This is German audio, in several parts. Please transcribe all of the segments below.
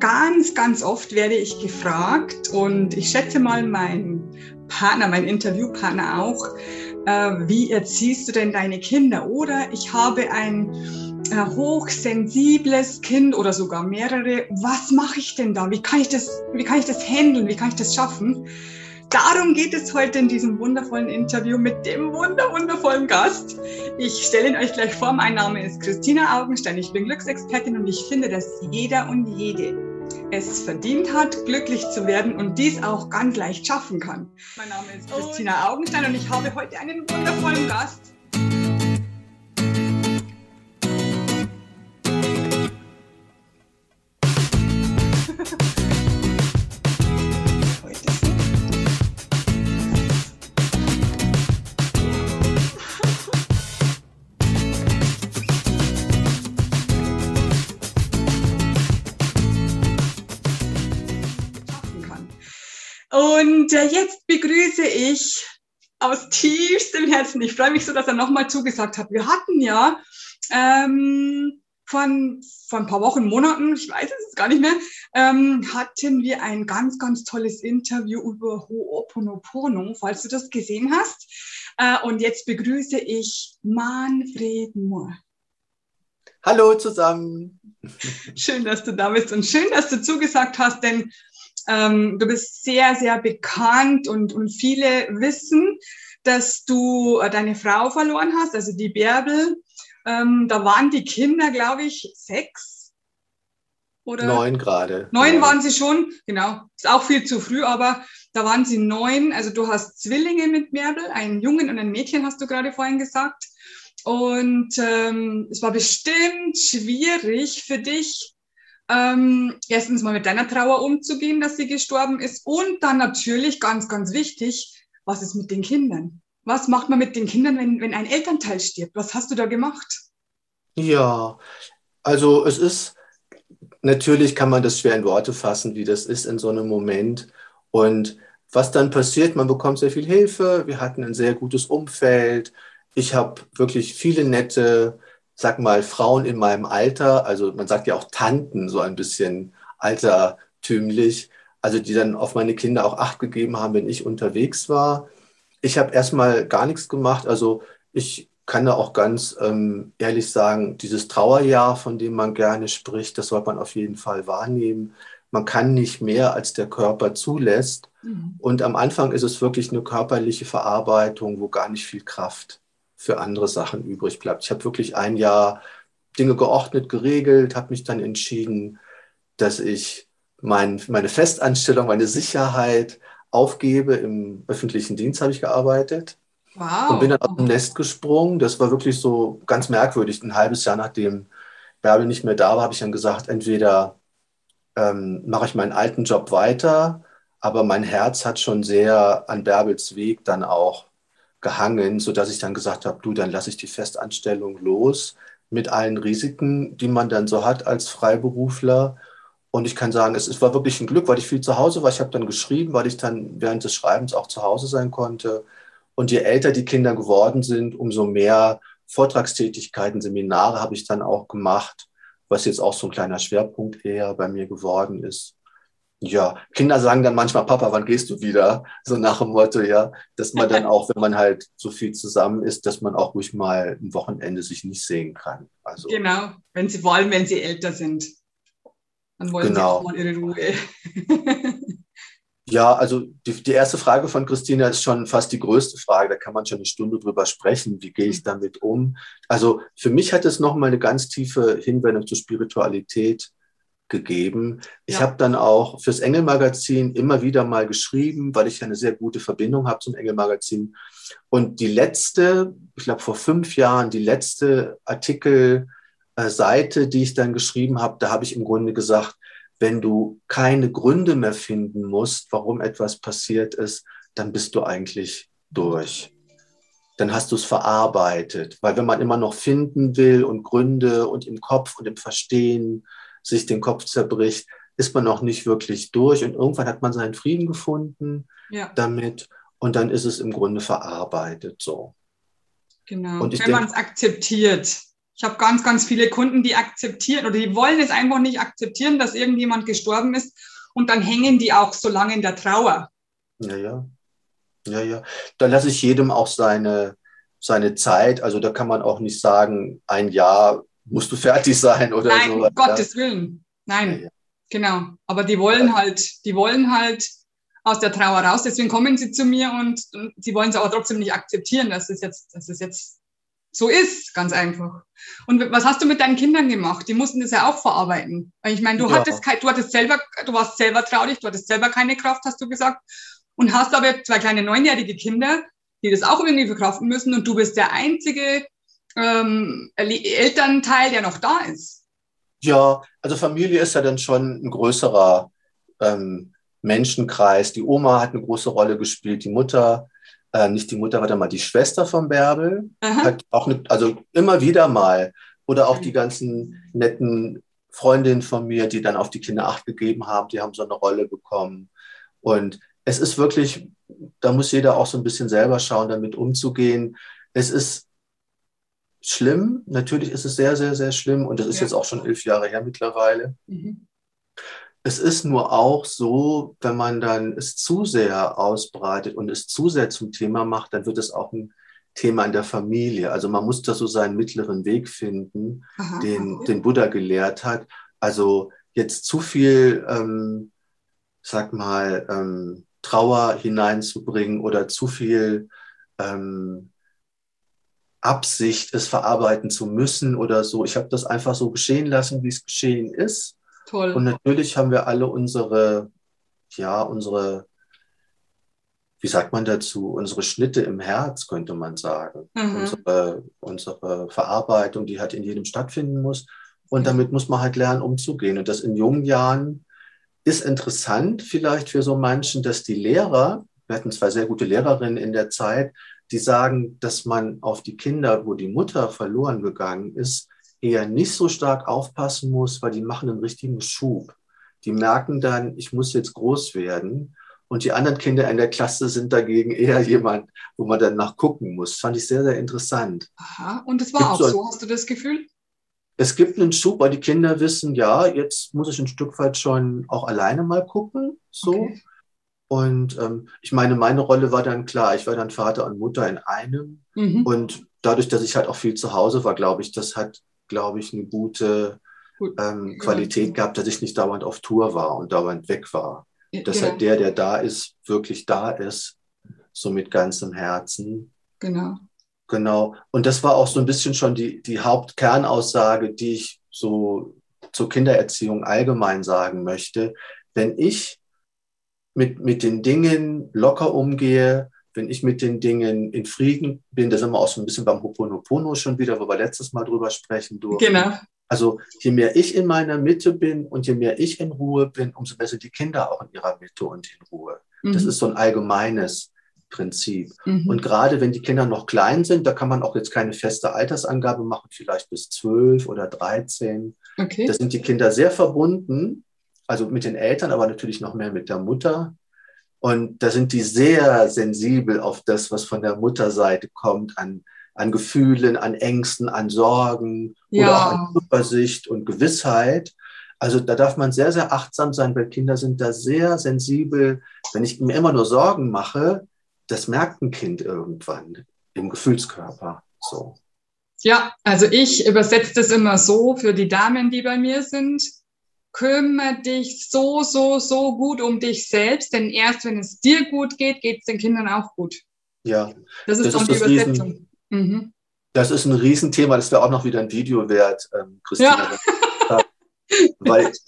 Ganz, ganz oft werde ich gefragt und ich schätze mal mein Partner, mein Interviewpartner auch, äh, wie erziehst du denn deine Kinder? Oder ich habe ein äh, hochsensibles Kind oder sogar mehrere. Was mache ich denn da? Wie kann ich das, wie kann ich das handeln? Wie kann ich das schaffen? Darum geht es heute in diesem wundervollen Interview mit dem wunder wundervollen Gast. Ich stelle ihn euch gleich vor. Mein Name ist Christina Augenstein. Ich bin Glücksexpertin und ich finde, dass jeder und jede es verdient hat, glücklich zu werden und dies auch ganz leicht schaffen kann. Mein Name ist Christina Augenstein und ich habe heute einen wundervollen Gast. Und äh, jetzt begrüße ich aus tiefstem Herzen, ich freue mich so, dass er nochmal zugesagt hat. Wir hatten ja ähm, von, von ein paar Wochen, Monaten, ich weiß es gar nicht mehr, ähm, hatten wir ein ganz, ganz tolles Interview über Ho'oponopono, falls du das gesehen hast. Äh, und jetzt begrüße ich Manfred Moore. Hallo zusammen. Schön, dass du da bist und schön, dass du zugesagt hast, denn ähm, du bist sehr, sehr bekannt und, und viele wissen, dass du äh, deine Frau verloren hast, also die Bärbel. Ähm, da waren die Kinder, glaube ich, sechs. Oder? Neun gerade. Neun ja. waren sie schon, genau. Ist auch viel zu früh, aber da waren sie neun. Also du hast Zwillinge mit Bärbel, einen Jungen und ein Mädchen, hast du gerade vorhin gesagt. Und ähm, es war bestimmt schwierig für dich, ähm, erstens mal mit deiner Trauer umzugehen, dass sie gestorben ist und dann natürlich ganz, ganz wichtig, was ist mit den Kindern? Was macht man mit den Kindern, wenn, wenn ein Elternteil stirbt? Was hast du da gemacht? Ja, also es ist, natürlich kann man das schwer in Worte fassen, wie das ist in so einem Moment. Und was dann passiert, man bekommt sehr viel Hilfe, wir hatten ein sehr gutes Umfeld. Ich habe wirklich viele nette sag mal, Frauen in meinem Alter, also man sagt ja auch Tanten, so ein bisschen altertümlich, also die dann auf meine Kinder auch Acht gegeben haben, wenn ich unterwegs war. Ich habe erstmal gar nichts gemacht. Also ich kann da auch ganz ähm, ehrlich sagen, dieses Trauerjahr, von dem man gerne spricht, das sollte man auf jeden Fall wahrnehmen. Man kann nicht mehr, als der Körper zulässt. Mhm. Und am Anfang ist es wirklich eine körperliche Verarbeitung, wo gar nicht viel Kraft für andere Sachen übrig bleibt. Ich habe wirklich ein Jahr Dinge geordnet, geregelt, habe mich dann entschieden, dass ich mein, meine Festanstellung, meine Sicherheit aufgebe. Im öffentlichen Dienst habe ich gearbeitet. Wow. Und bin dann aus dem Nest gesprungen. Das war wirklich so ganz merkwürdig. Ein halbes Jahr nachdem Bärbel nicht mehr da war, habe ich dann gesagt, entweder ähm, mache ich meinen alten Job weiter, aber mein Herz hat schon sehr an Bärbels Weg dann auch gehangen, sodass ich dann gesagt habe, du, dann lasse ich die Festanstellung los mit allen Risiken, die man dann so hat als Freiberufler. Und ich kann sagen, es, es war wirklich ein Glück, weil ich viel zu Hause war. Ich habe dann geschrieben, weil ich dann während des Schreibens auch zu Hause sein konnte. Und je älter die Kinder geworden sind, umso mehr Vortragstätigkeiten, Seminare habe ich dann auch gemacht, was jetzt auch so ein kleiner Schwerpunkt eher bei mir geworden ist ja, Kinder sagen dann manchmal, Papa, wann gehst du wieder? So nach dem Motto, ja, dass man dann auch, wenn man halt so viel zusammen ist, dass man auch ruhig mal ein Wochenende sich nicht sehen kann. Also, genau, wenn sie wollen, wenn sie älter sind. Dann wollen genau. sie auch mal ihre Ruhe. ja, also die, die erste Frage von Christina ist schon fast die größte Frage. Da kann man schon eine Stunde drüber sprechen. Wie gehe ich mhm. damit um? Also für mich hat es nochmal eine ganz tiefe Hinwendung zur Spiritualität gegeben. Ich ja. habe dann auch fürs Engelmagazin immer wieder mal geschrieben, weil ich eine sehr gute Verbindung habe zum Engelmagazin. Und die letzte, ich glaube vor fünf Jahren, die letzte Artikelseite, äh, die ich dann geschrieben habe, da habe ich im Grunde gesagt, wenn du keine Gründe mehr finden musst, warum etwas passiert ist, dann bist du eigentlich durch. Dann hast du es verarbeitet. Weil wenn man immer noch finden will und Gründe und im Kopf und im Verstehen, sich den Kopf zerbricht, ist man noch nicht wirklich durch. Und irgendwann hat man seinen Frieden gefunden ja. damit und dann ist es im Grunde verarbeitet so. Genau, und wenn man es akzeptiert. Ich habe ganz, ganz viele Kunden, die akzeptieren oder die wollen es einfach nicht akzeptieren, dass irgendjemand gestorben ist und dann hängen die auch so lange in der Trauer. Ja, ja. Ja, ja. Da lasse ich jedem auch seine, seine Zeit. Also da kann man auch nicht sagen, ein Jahr musst du fertig sein oder Nein, so. um Gottes Willen. Nein, ja, ja. genau. Aber die wollen halt, die wollen halt aus der Trauer raus. Deswegen kommen sie zu mir und, und sie wollen es aber trotzdem nicht akzeptieren, dass es jetzt, dass es jetzt so ist, ganz einfach. Und was hast du mit deinen Kindern gemacht? Die mussten das ja auch verarbeiten. Ich meine, du ja. hattest du hattest selber, du warst selber traurig, du hattest selber keine Kraft, hast du gesagt. Und hast aber zwei kleine neunjährige Kinder, die das auch irgendwie verkraften müssen. Und du bist der einzige ähm, Elternteil, der noch da ist. Ja, also Familie ist ja dann schon ein größerer ähm, Menschenkreis. Die Oma hat eine große Rolle gespielt, die Mutter, äh, nicht die Mutter, warte mal, die Schwester von Bärbel, Aha. hat auch eine, also immer wieder mal. Oder auch die ganzen netten Freundinnen von mir, die dann auf die Kinder acht gegeben haben, die haben so eine Rolle bekommen. Und es ist wirklich, da muss jeder auch so ein bisschen selber schauen, damit umzugehen. Es ist schlimm, natürlich ist es sehr, sehr, sehr schlimm und das ist ja. jetzt auch schon elf Jahre her mittlerweile. Mhm. Es ist nur auch so, wenn man dann es zu sehr ausbreitet und es zu sehr zum Thema macht, dann wird es auch ein Thema in der Familie. Also man muss da so seinen mittleren Weg finden, Aha, den, den Buddha gelehrt hat. Also jetzt zu viel, ähm, sag mal, ähm, Trauer hineinzubringen oder zu viel ähm, Absicht, es verarbeiten zu müssen oder so. Ich habe das einfach so geschehen lassen, wie es geschehen ist. Toll. Und natürlich haben wir alle unsere, ja, unsere, wie sagt man dazu, unsere Schnitte im Herz, könnte man sagen. Mhm. Unsere, unsere Verarbeitung, die halt in jedem stattfinden muss. Und damit muss man halt lernen, umzugehen. Und das in jungen Jahren ist interessant vielleicht für so manchen, dass die Lehrer, wir hatten zwei sehr gute Lehrerinnen in der Zeit, die sagen, dass man auf die Kinder, wo die Mutter verloren gegangen ist, eher nicht so stark aufpassen muss, weil die machen einen richtigen Schub. Die merken dann, ich muss jetzt groß werden. Und die anderen Kinder in der Klasse sind dagegen eher jemand, wo man dann nachgucken muss. Das fand ich sehr, sehr interessant. Aha, und das war Gibt auch so, so, hast du das Gefühl? Es gibt einen Schub, weil die Kinder wissen, ja, jetzt muss ich ein Stück weit schon auch alleine mal gucken. So. Okay. Und ähm, ich meine, meine Rolle war dann klar. Ich war dann Vater und Mutter in einem. Mhm. Und dadurch, dass ich halt auch viel zu Hause war, glaube ich, das hat glaube ich, eine gute ähm, Qualität ja. gehabt, dass ich nicht dauernd auf Tour war und dauernd weg war. Dass genau. halt der, der da ist, wirklich da ist, so mit ganzem Herzen. Genau. Genau. Und das war auch so ein bisschen schon die, die Hauptkernaussage, die ich so zur Kindererziehung allgemein sagen möchte. Wenn ich mit, mit den Dingen locker umgehe, wenn ich mit den Dingen in Frieden bin, da sind wir auch so ein bisschen beim Hoponopono schon wieder, wo wir letztes Mal drüber sprechen durften. Genau. Also je mehr ich in meiner Mitte bin und je mehr ich in Ruhe bin, umso besser die Kinder auch in ihrer Mitte und in Ruhe. Mhm. Das ist so ein allgemeines Prinzip. Mhm. Und gerade wenn die Kinder noch klein sind, da kann man auch jetzt keine feste Altersangabe machen, vielleicht bis zwölf oder dreizehn. Okay. Da sind die Kinder sehr verbunden, also mit den Eltern, aber natürlich noch mehr mit der Mutter. Und da sind die sehr sensibel auf das, was von der Mutterseite kommt, an, an Gefühlen, an Ängsten, an Sorgen ja. oder auch an Übersicht und Gewissheit. Also da darf man sehr, sehr achtsam sein, weil Kinder sind da sehr sensibel. Wenn ich mir immer nur Sorgen mache, das merkt ein Kind irgendwann im Gefühlskörper. So. Ja, also ich übersetze das immer so für die Damen, die bei mir sind kümmere dich so, so, so gut um dich selbst, denn erst wenn es dir gut geht, geht es den Kindern auch gut. Ja. Das ist das ist die Übersetzung. Riesen, mhm. Das ist ein Riesenthema, das wäre auch noch wieder ein Video wert, ähm, Christina. Ja. Weil das,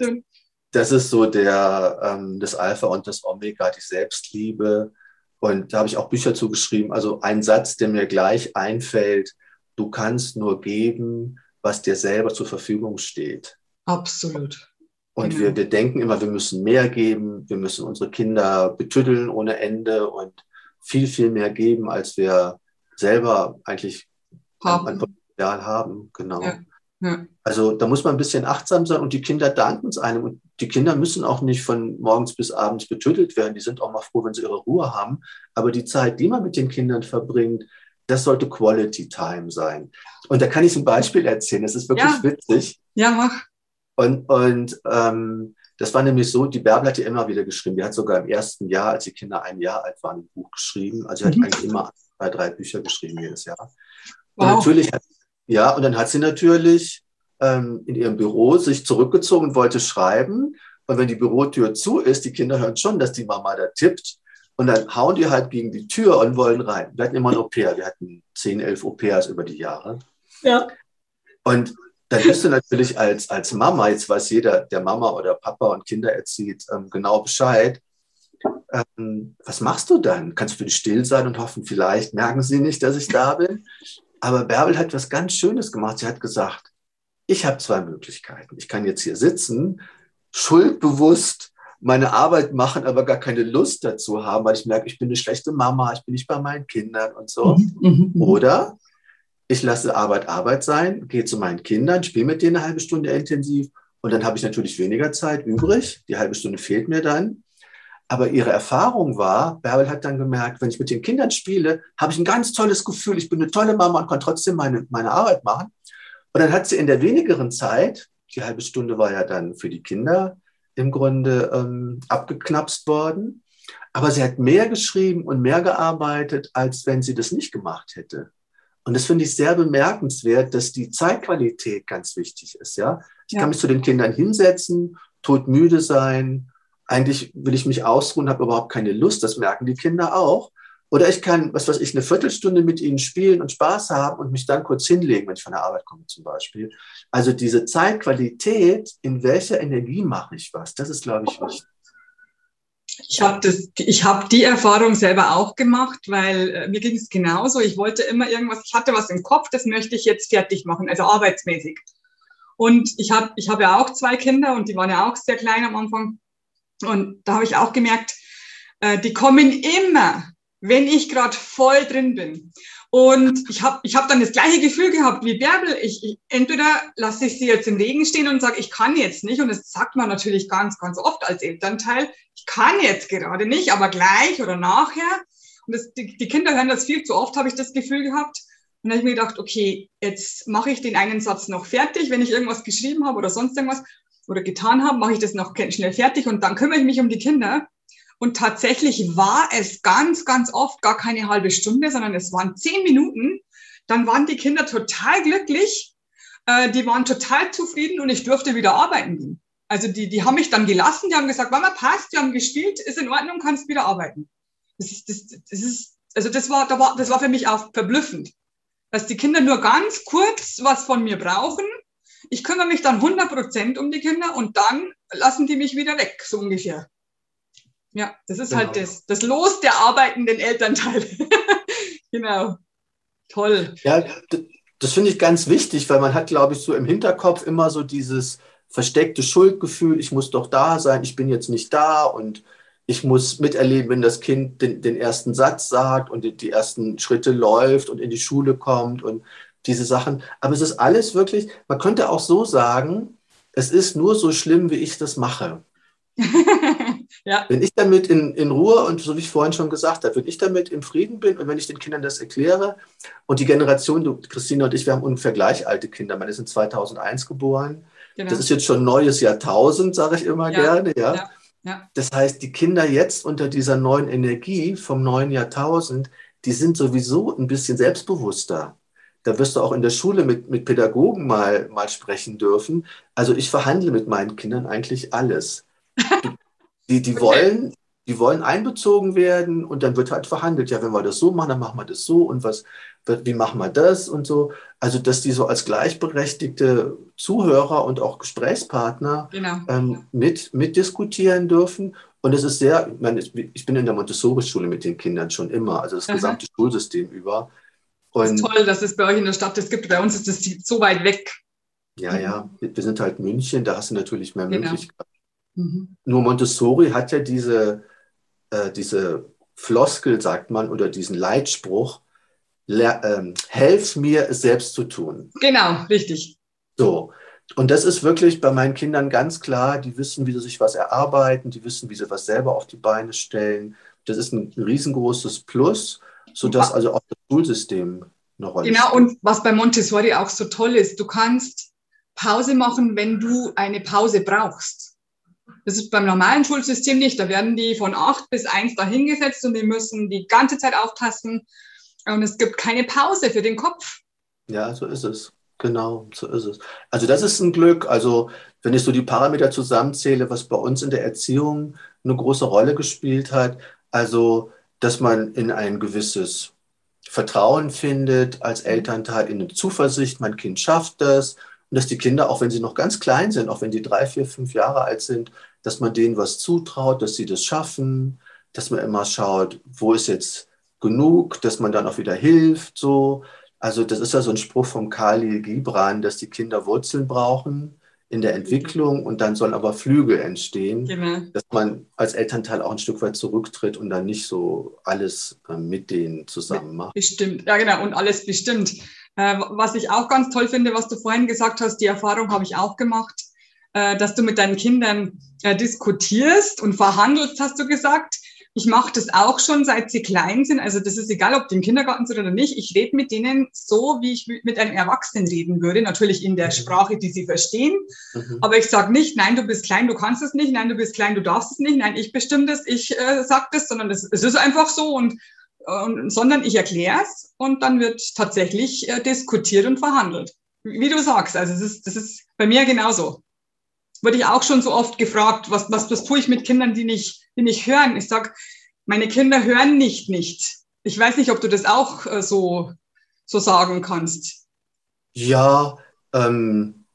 das ist so der, ähm, das Alpha und das Omega, die Selbstliebe. Und da habe ich auch Bücher zugeschrieben. Also ein Satz, der mir gleich einfällt, du kannst nur geben, was dir selber zur Verfügung steht. Absolut. Und genau. wir, wir denken immer, wir müssen mehr geben, wir müssen unsere Kinder betüddeln ohne Ende und viel, viel mehr geben, als wir selber eigentlich haben. an Potenzial haben. Genau. Ja. Ja. Also da muss man ein bisschen achtsam sein und die Kinder danken es einem. Und die Kinder müssen auch nicht von morgens bis abends betüttelt werden. Die sind auch mal froh, wenn sie ihre Ruhe haben. Aber die Zeit, die man mit den Kindern verbringt, das sollte Quality Time sein. Und da kann ich ein Beispiel erzählen. Das ist wirklich Ja. witzig. Ja, mach. Und, und ähm, das war nämlich so, die Bärbel hat ja immer wieder geschrieben. Die hat sogar im ersten Jahr, als die Kinder ein Jahr alt waren, ein Buch geschrieben. Also sie hat Mhm. eigentlich immer zwei, drei Bücher geschrieben jedes Jahr. Und Wow. natürlich hat, ja, und dann hat sie natürlich ähm, in ihrem Büro sich zurückgezogen und wollte schreiben. Und wenn die Bürotür zu ist, die Kinder hören schon, dass die Mama da tippt. Und dann hauen die halt gegen die Tür und wollen rein. Wir hatten immer ein Au-pair. Wir hatten 10, 11 Au-pairs über die Jahre. Ja. Und dann bist du natürlich als, als Mama, jetzt weiß jeder, der Mama oder Papa und Kinder erzieht, ähm, genau Bescheid. Ähm, was machst du dann? Kannst du die still sein und hoffen, vielleicht merken sie nicht, dass ich da bin? Aber Bärbel hat was ganz Schönes gemacht. Sie hat gesagt, ich habe zwei Möglichkeiten. Ich kann jetzt hier sitzen, schuldbewusst meine Arbeit machen, aber gar keine Lust dazu haben, weil ich merke, ich bin eine schlechte Mama, ich bin nicht bei meinen Kindern und so. Mhm, mhm, mhm. Oder ich lasse Arbeit Arbeit sein, gehe zu meinen Kindern, spiele mit denen eine halbe Stunde intensiv und dann habe ich natürlich weniger Zeit übrig. Die halbe Stunde fehlt mir dann. Aber ihre Erfahrung war, Bärbel hat dann gemerkt, wenn ich mit den Kindern spiele, habe ich ein ganz tolles Gefühl. Ich bin eine tolle Mama und kann trotzdem meine, meine Arbeit machen. Und dann hat sie in der wenigeren Zeit, die halbe Stunde war ja dann für die Kinder im Grunde ähm, abgeknapst worden, aber sie hat mehr geschrieben und mehr gearbeitet, als wenn sie das nicht gemacht hätte. Und das finde ich sehr bemerkenswert, dass die Zeitqualität ganz wichtig ist. Ja, ich Ja. kann mich zu den Kindern hinsetzen, todmüde sein. Eigentlich will ich mich ausruhen, habe überhaupt keine Lust. Das merken die Kinder auch. Oder ich kann, was weiß ich, eine Viertelstunde mit ihnen spielen und Spaß haben und mich dann kurz hinlegen, wenn ich von der Arbeit komme zum Beispiel. Also diese Zeitqualität, in welcher Energie mache ich was, das ist, glaube ich, wichtig. Ich habe das, ich habe die Erfahrung selber auch gemacht, weil äh, mir ging es genauso. Ich wollte immer irgendwas, ich hatte was im Kopf, das möchte ich jetzt fertig machen, also arbeitsmäßig. Und ich habe, ich habe ja auch zwei Kinder und die waren ja auch sehr klein am Anfang. Und da habe ich auch gemerkt, äh, die kommen immer, wenn ich gerade voll drin bin. Und ich habe ich hab dann das gleiche Gefühl gehabt wie Bärbel. Ich, ich, entweder lasse ich sie jetzt im Regen stehen und sage, ich kann jetzt nicht. Und das sagt man natürlich ganz, ganz oft als Elternteil. Kann jetzt gerade nicht, aber gleich oder nachher. Und das, die, die Kinder hören das viel zu oft, habe ich das Gefühl gehabt. Und dann habe ich mir gedacht, okay, jetzt mache ich den einen Satz noch fertig. Wenn ich irgendwas geschrieben habe oder sonst irgendwas oder getan habe, mache ich das noch schnell fertig und dann kümmere ich mich um die Kinder. Und tatsächlich war es ganz, ganz oft gar keine halbe Stunde, sondern es waren zehn Minuten. Dann waren die Kinder total glücklich, äh, die waren total zufrieden und ich durfte wieder arbeiten gehen. Also die, die haben mich dann gelassen, die haben gesagt, Mama, passt, wir haben gespielt, ist in Ordnung, kannst wieder arbeiten. Das ist, das, das ist, also das war, da war, das war für mich auch verblüffend, dass die Kinder nur ganz kurz was von mir brauchen. Ich kümmere mich dann 100 Prozent um die Kinder und dann lassen die mich wieder weg, so ungefähr. Ja, das ist halt Genau. das, das Los der arbeitenden Elternteile. genau. Toll. Ja, das finde ich ganz wichtig, weil man hat, glaube ich, so im Hinterkopf immer so dieses versteckte Schuldgefühl, ich muss doch da sein, ich bin jetzt nicht da und ich muss miterleben, wenn das Kind den, den ersten Satz sagt und die, die ersten Schritte läuft und in die Schule kommt und diese Sachen. Aber es ist alles wirklich, man könnte auch so sagen, es ist nur so schlimm, wie ich das mache. ja, Wenn ich damit in, in Ruhe und so wie ich vorhin schon gesagt habe, wenn ich damit im Frieden bin und wenn ich den Kindern das erkläre und die Generation, du, Christine und ich, wir haben ungefähr gleich alte Kinder. Meine sind 2001 geboren. Genau. Das ist jetzt schon ein neues Jahrtausend, sage ich immer Ja, gerne. Ja? ja, ja. Das heißt, die Kinder jetzt unter dieser neuen Energie vom neuen Jahrtausend, die sind sowieso ein bisschen selbstbewusster. Da wirst du auch in der Schule mit, mit Pädagogen mal, mal sprechen dürfen. Also ich verhandle mit meinen Kindern eigentlich alles. Die, die, Okay. wollen, die wollen einbezogen werden und dann wird halt verhandelt. Ja, wenn wir das so machen, dann machen wir das so und was, wie machen wir das und so. Also, dass die so als gleichberechtigte Zuhörer und auch Gesprächspartner Genau. ähm, mit, mitdiskutieren dürfen. Und es ist sehr, ich, meine, ich bin in der Montessori-Schule mit den Kindern schon immer, also das Aha. gesamte Schulsystem über. Das Und ist toll, dass es bei euch in der Stadt das gibt. Bei uns ist das so weit weg. ja, ja, wir sind halt München, da hast du natürlich mehr Genau. Möglichkeiten. Mhm. Nur Montessori hat ja diese, äh, diese Floskel, sagt man, oder diesen Leitspruch, le- ähm, helf mir, es selbst zu tun. Genau, richtig. So. Und das ist wirklich bei meinen Kindern ganz klar. Die wissen, wie sie sich was erarbeiten, die wissen, wie sie was selber auf die Beine stellen. Das ist ein riesengroßes Plus. sodass also auch das Schulsystem eine Rolle Genau, spielt. und was bei Montessori auch so toll ist, du kannst Pause machen, wenn du eine Pause brauchst. Das ist beim normalen Schulsystem nicht. Da werden die von acht bis eins dahingesetzt und die müssen die ganze Zeit aufpassen. Und es gibt keine Pause für den Kopf. Ja, so ist es. Genau, so ist es. Also das ist ein Glück. Also wenn ich so die Parameter zusammenzähle, was bei uns in der Erziehung eine große Rolle gespielt hat, also dass man in ein gewisses Vertrauen findet als Elternteil, in eine Zuversicht, mein Kind schafft das. Und dass die Kinder, auch wenn sie noch ganz klein sind, auch wenn die drei, vier, fünf Jahre alt sind, dass man denen was zutraut, dass sie das schaffen, dass man immer schaut, wo ist jetzt genug, dass man dann auch wieder hilft. So. Also das ist ja so ein Spruch vom Kali Gibran, dass die Kinder Wurzeln brauchen in der Entwicklung und dann sollen aber Flügel entstehen, genau. dass man als Elternteil auch ein Stück weit zurücktritt und dann nicht so alles äh, mit denen zusammen macht. Bestimmt, ja genau, und alles bestimmt. Äh, was ich auch ganz toll finde, was du vorhin gesagt hast, die Erfahrung habe ich auch gemacht, äh, dass du mit deinen Kindern diskutierst und verhandelst, hast du gesagt. Ich mache das auch schon, seit sie klein sind. Also das ist egal, ob die im Kindergarten sind oder nicht. Ich rede mit denen so, wie ich mit einem Erwachsenen reden würde. Natürlich in der mhm. Sprache, die sie verstehen. Mhm. Aber ich sage nicht, nein, du bist klein, du kannst es nicht. Nein, du bist klein, du darfst es nicht. Nein, ich bestimme das, ich äh, sag das, sondern es ist einfach so. Und sondern ich erkläre es und dann wird tatsächlich äh, diskutiert und verhandelt. Wie du sagst, also das ist, das ist bei mir genauso. Wurde ich auch schon so oft gefragt, was, was, was tue ich mit Kindern, die nicht die nicht hören. Ich sag, meine Kinder hören nicht nicht. Ich weiß nicht, ob du das auch äh, so, so sagen kannst. Ja, ähm,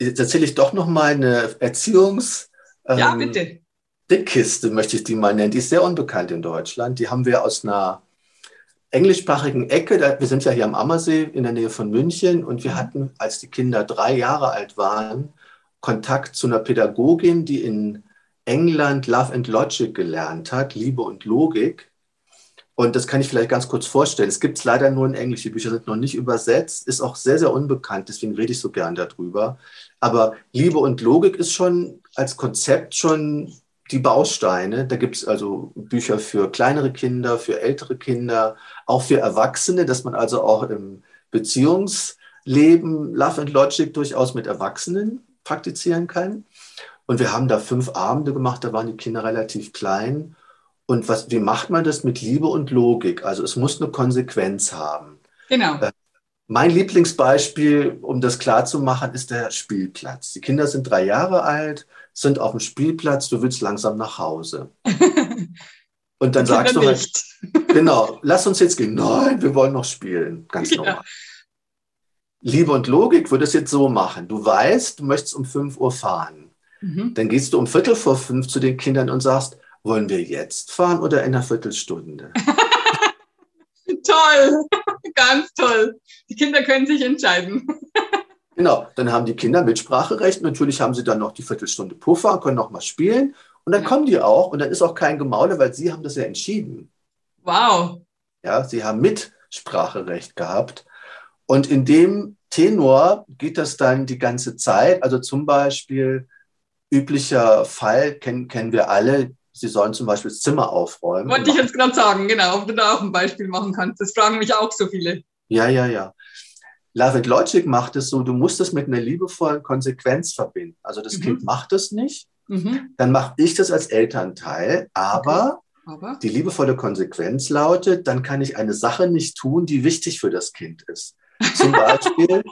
jetzt erzähle ich doch noch mal eine Erziehungs... Ähm, ja, bitte. Dickkiste möchte ich die mal nennen. Die ist sehr unbekannt in Deutschland. Die haben wir aus einer englischsprachigen Ecke. Wir sind ja hier am Ammersee in der Nähe von München und wir mhm. hatten, als die Kinder drei Jahre alt waren, Kontakt zu einer Pädagogin, die in England Love and Logic gelernt hat, Liebe und Logik. Und das kann ich vielleicht ganz kurz vorstellen. Es gibt es leider nur in Englisch. Die Bücher sind noch nicht übersetzt, ist auch sehr, sehr unbekannt. Deswegen rede ich so gern darüber. Aber Liebe und Logik ist schon als Konzept schon die Bausteine. Da gibt es also Bücher für kleinere Kinder, für ältere Kinder, auch für Erwachsene, dass man also auch im Beziehungsleben Love and Logic durchaus mit Erwachsenen praktizieren kann. Und wir haben da fünf Abende gemacht, da waren die Kinder relativ klein. Und was, wie macht man das mit Liebe und Logik? Also es muss eine Konsequenz haben. Genau. Äh, mein Lieblingsbeispiel, um das klar zu machen, ist der Spielplatz. Die Kinder sind drei Jahre alt, sind auf dem Spielplatz, du willst langsam nach Hause. Und dann sagst du halt, genau, lass uns jetzt gehen. Nein, wir wollen noch spielen. Ganz normal. Ja. Liebe und Logik würde es jetzt so machen. Du weißt, du möchtest um 5 Uhr fahren. Mhm. Dann gehst du um Viertel vor fünf zu den Kindern und sagst, wollen wir jetzt fahren oder in einer Viertelstunde? toll, ganz toll. Die Kinder können sich entscheiden. Genau, dann haben die Kinder Mitspracherecht. Natürlich haben sie dann noch die Viertelstunde Puffer, können noch mal spielen. Und dann ja. kommen die auch und dann ist auch kein Gemaule, weil sie haben das ja entschieden. Wow. Ja, sie haben Mitspracherecht gehabt. Und in dem Tenor geht das dann die ganze Zeit. Also zum Beispiel, üblicher Fall kennen, kennen wir alle. Sie sollen zum Beispiel das Zimmer aufräumen. Wollte ich jetzt gerade sagen, genau, ob du da auch ein Beispiel machen kannst. Das fragen mich auch so viele. Ja, ja, ja. Love Logic macht es so, du musst es mit einer liebevollen Konsequenz verbinden. Also das mhm. Kind macht es nicht, mhm. dann mache ich das als Elternteil, aber, okay. aber die liebevolle Konsequenz lautet, dann kann ich eine Sache nicht tun, die wichtig für das Kind ist. Zum Beispiel,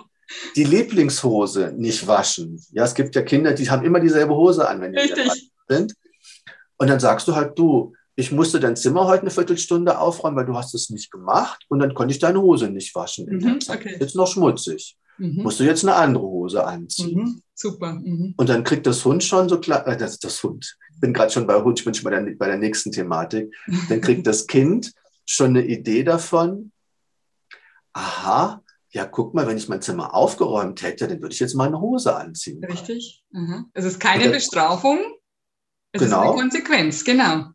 die Lieblingshose nicht waschen. Ja, es gibt ja Kinder, die haben immer dieselbe Hose an, wenn die Richtig. sind. Und dann sagst du halt, du, ich musste dein Zimmer heute eine Viertelstunde aufräumen, weil du hast es nicht gemacht und dann konnte ich deine Hose nicht waschen. Mhm, okay. Jetzt noch schmutzig. Mhm. Musst du jetzt eine andere Hose anziehen. Mhm, super. Mhm. Und dann kriegt das Hund schon so klar, äh, das ist das Hund. Ich bin gerade schon bei Hund, ich bin schon bei der, bei der nächsten Thematik. Dann kriegt das Kind schon eine Idee davon, aha, ja, guck mal, wenn ich mein Zimmer aufgeräumt hätte, dann würde ich jetzt meine Hose anziehen. Richtig. Mhm. Es ist keine Oder, Bestrafung, es genau. ist eine Konsequenz, genau.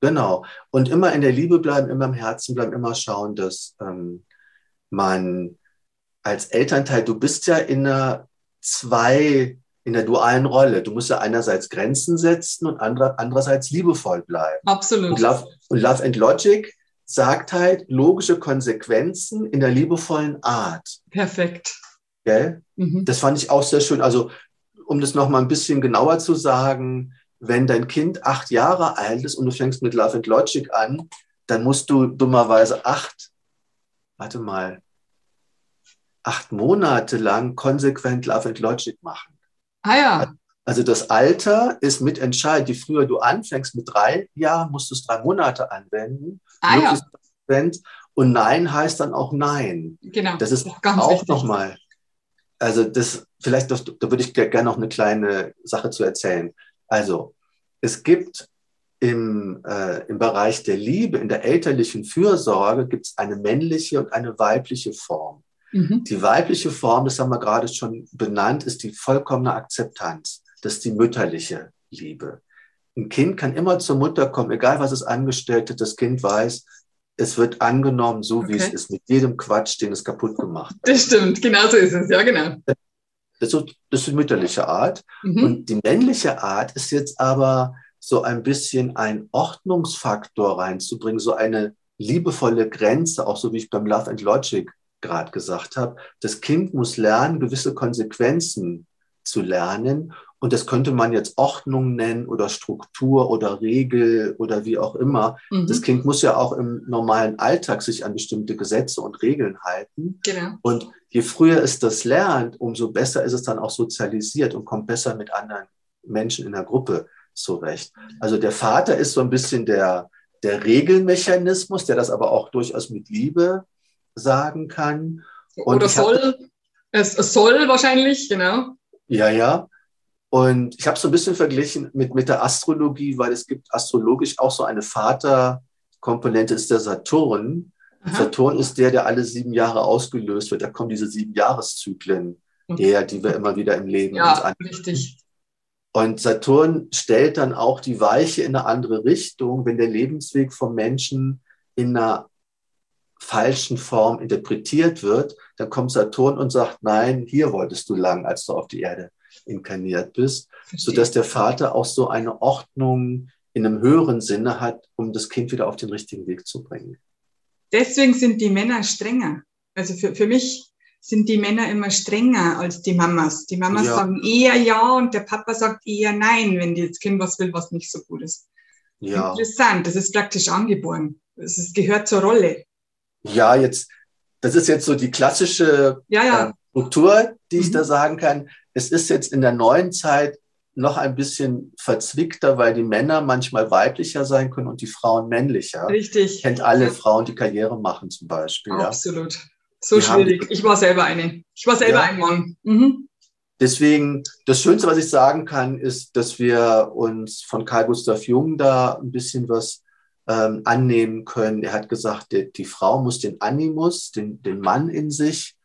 Genau. Und immer in der Liebe bleiben, immer im Herzen bleiben, immer schauen, dass ähm, man als Elternteil, du bist ja in einer zwei, in der dualen Rolle. Du musst ja einerseits Grenzen setzen und andererseits liebevoll bleiben. Absolut. Und Love, und Love and Logic sagt halt logische Konsequenzen in der liebevollen Art. Perfekt. Gell? Mhm. Das fand ich auch sehr schön. Also, um das nochmal ein bisschen genauer zu sagen, wenn dein Kind acht Jahre alt ist und du fängst mit Love and Logic an, dann musst du dummerweise acht, warte mal, acht Monate lang konsequent Love and Logic machen. Ah ja. Also das Alter ist mitentscheidend. Je früher du anfängst, mit drei Jahren musst du es drei Monate anwenden. Ah ja. Und Nein heißt dann auch Nein. Genau. Das ist Ganz auch nochmal. Also das, vielleicht, da würde ich gerne noch eine kleine Sache zu erzählen. Also es gibt im, äh, im Bereich der Liebe, in der elterlichen Fürsorge, gibt es eine männliche und eine weibliche Form. Mhm. Die weibliche Form, das haben wir gerade schon benannt, ist die vollkommene Akzeptanz. Das ist die mütterliche Liebe. Ein Kind kann immer zur Mutter kommen, egal was es angestellt hat. Das Kind weiß, es wird angenommen, so okay. wie es ist, mit jedem Quatsch, den es kaputt gemacht hat. Das stimmt, genau so ist es, ja, genau. Das ist, das ist die mütterliche Art. Mhm. Und die männliche Art ist jetzt aber so ein bisschen ein Ordnungsfaktor reinzubringen, so eine liebevolle Grenze, auch so wie ich beim Love and Logic gerade gesagt habe. Das Kind muss lernen, gewisse Konsequenzen zu lernen. Und das könnte man jetzt Ordnung nennen oder Struktur oder Regel oder wie auch immer. Mhm. Das Kind muss ja auch im normalen Alltag sich an bestimmte Gesetze und Regeln halten. Genau. Und je früher es das lernt, umso besser ist es dann auch sozialisiert und kommt besser mit anderen Menschen in der Gruppe zurecht. Also der Vater ist so ein bisschen der, der Regelmechanismus, der das aber auch durchaus mit Liebe sagen kann. Und Oder soll, es, es soll wahrscheinlich, genau. Ja, ja. Und ich habe so ein bisschen verglichen mit, mit der Astrologie, weil es gibt astrologisch auch so eine Vaterkomponente, ist der Saturn. Aha. Saturn ist der, der alle sieben Jahre ausgelöst wird. Da kommen diese sieben Jahreszyklen her, die wir immer wieder im Leben ja, uns an. Richtig. Und Saturn stellt dann auch die Weiche in eine andere Richtung, wenn der Lebensweg vom Menschen in einer falschen Form interpretiert wird, dann kommt Saturn und sagt, nein, hier wolltest du lang, als du auf die Erde inkarniert bist, Verstehe. sodass der Vater auch so eine Ordnung in einem höheren Sinne hat, um das Kind wieder auf den richtigen Weg zu bringen. Deswegen sind die Männer strenger. Also für, für mich sind die Männer immer strenger als die Mamas. Die Mamas ja. sagen eher ja und der Papa sagt eher nein, wenn das Kind was will, was nicht so gut ist. Ja. Interessant, das ist praktisch angeboren. Es gehört zur Rolle. Ja, jetzt, das ist jetzt so die klassische ja, ja. Äh, Struktur, die ich mhm. da sagen kann. Es ist jetzt in der neuen Zeit noch ein bisschen verzwickter, weil die Männer manchmal weiblicher sein können und die Frauen männlicher. Richtig. Kennt alle. Frauen, die Karriere machen zum Beispiel. Absolut. Ja. So die schwierig. Ich war selber eine. Ich war selber ja. ein Mann. Mhm. Deswegen, das Schönste, was ich sagen kann, ist, dass wir uns von Karl Gustav Jung da ein bisschen was ähm, annehmen können. Er hat gesagt, die, die Frau muss den Animus, den, den Mann in sich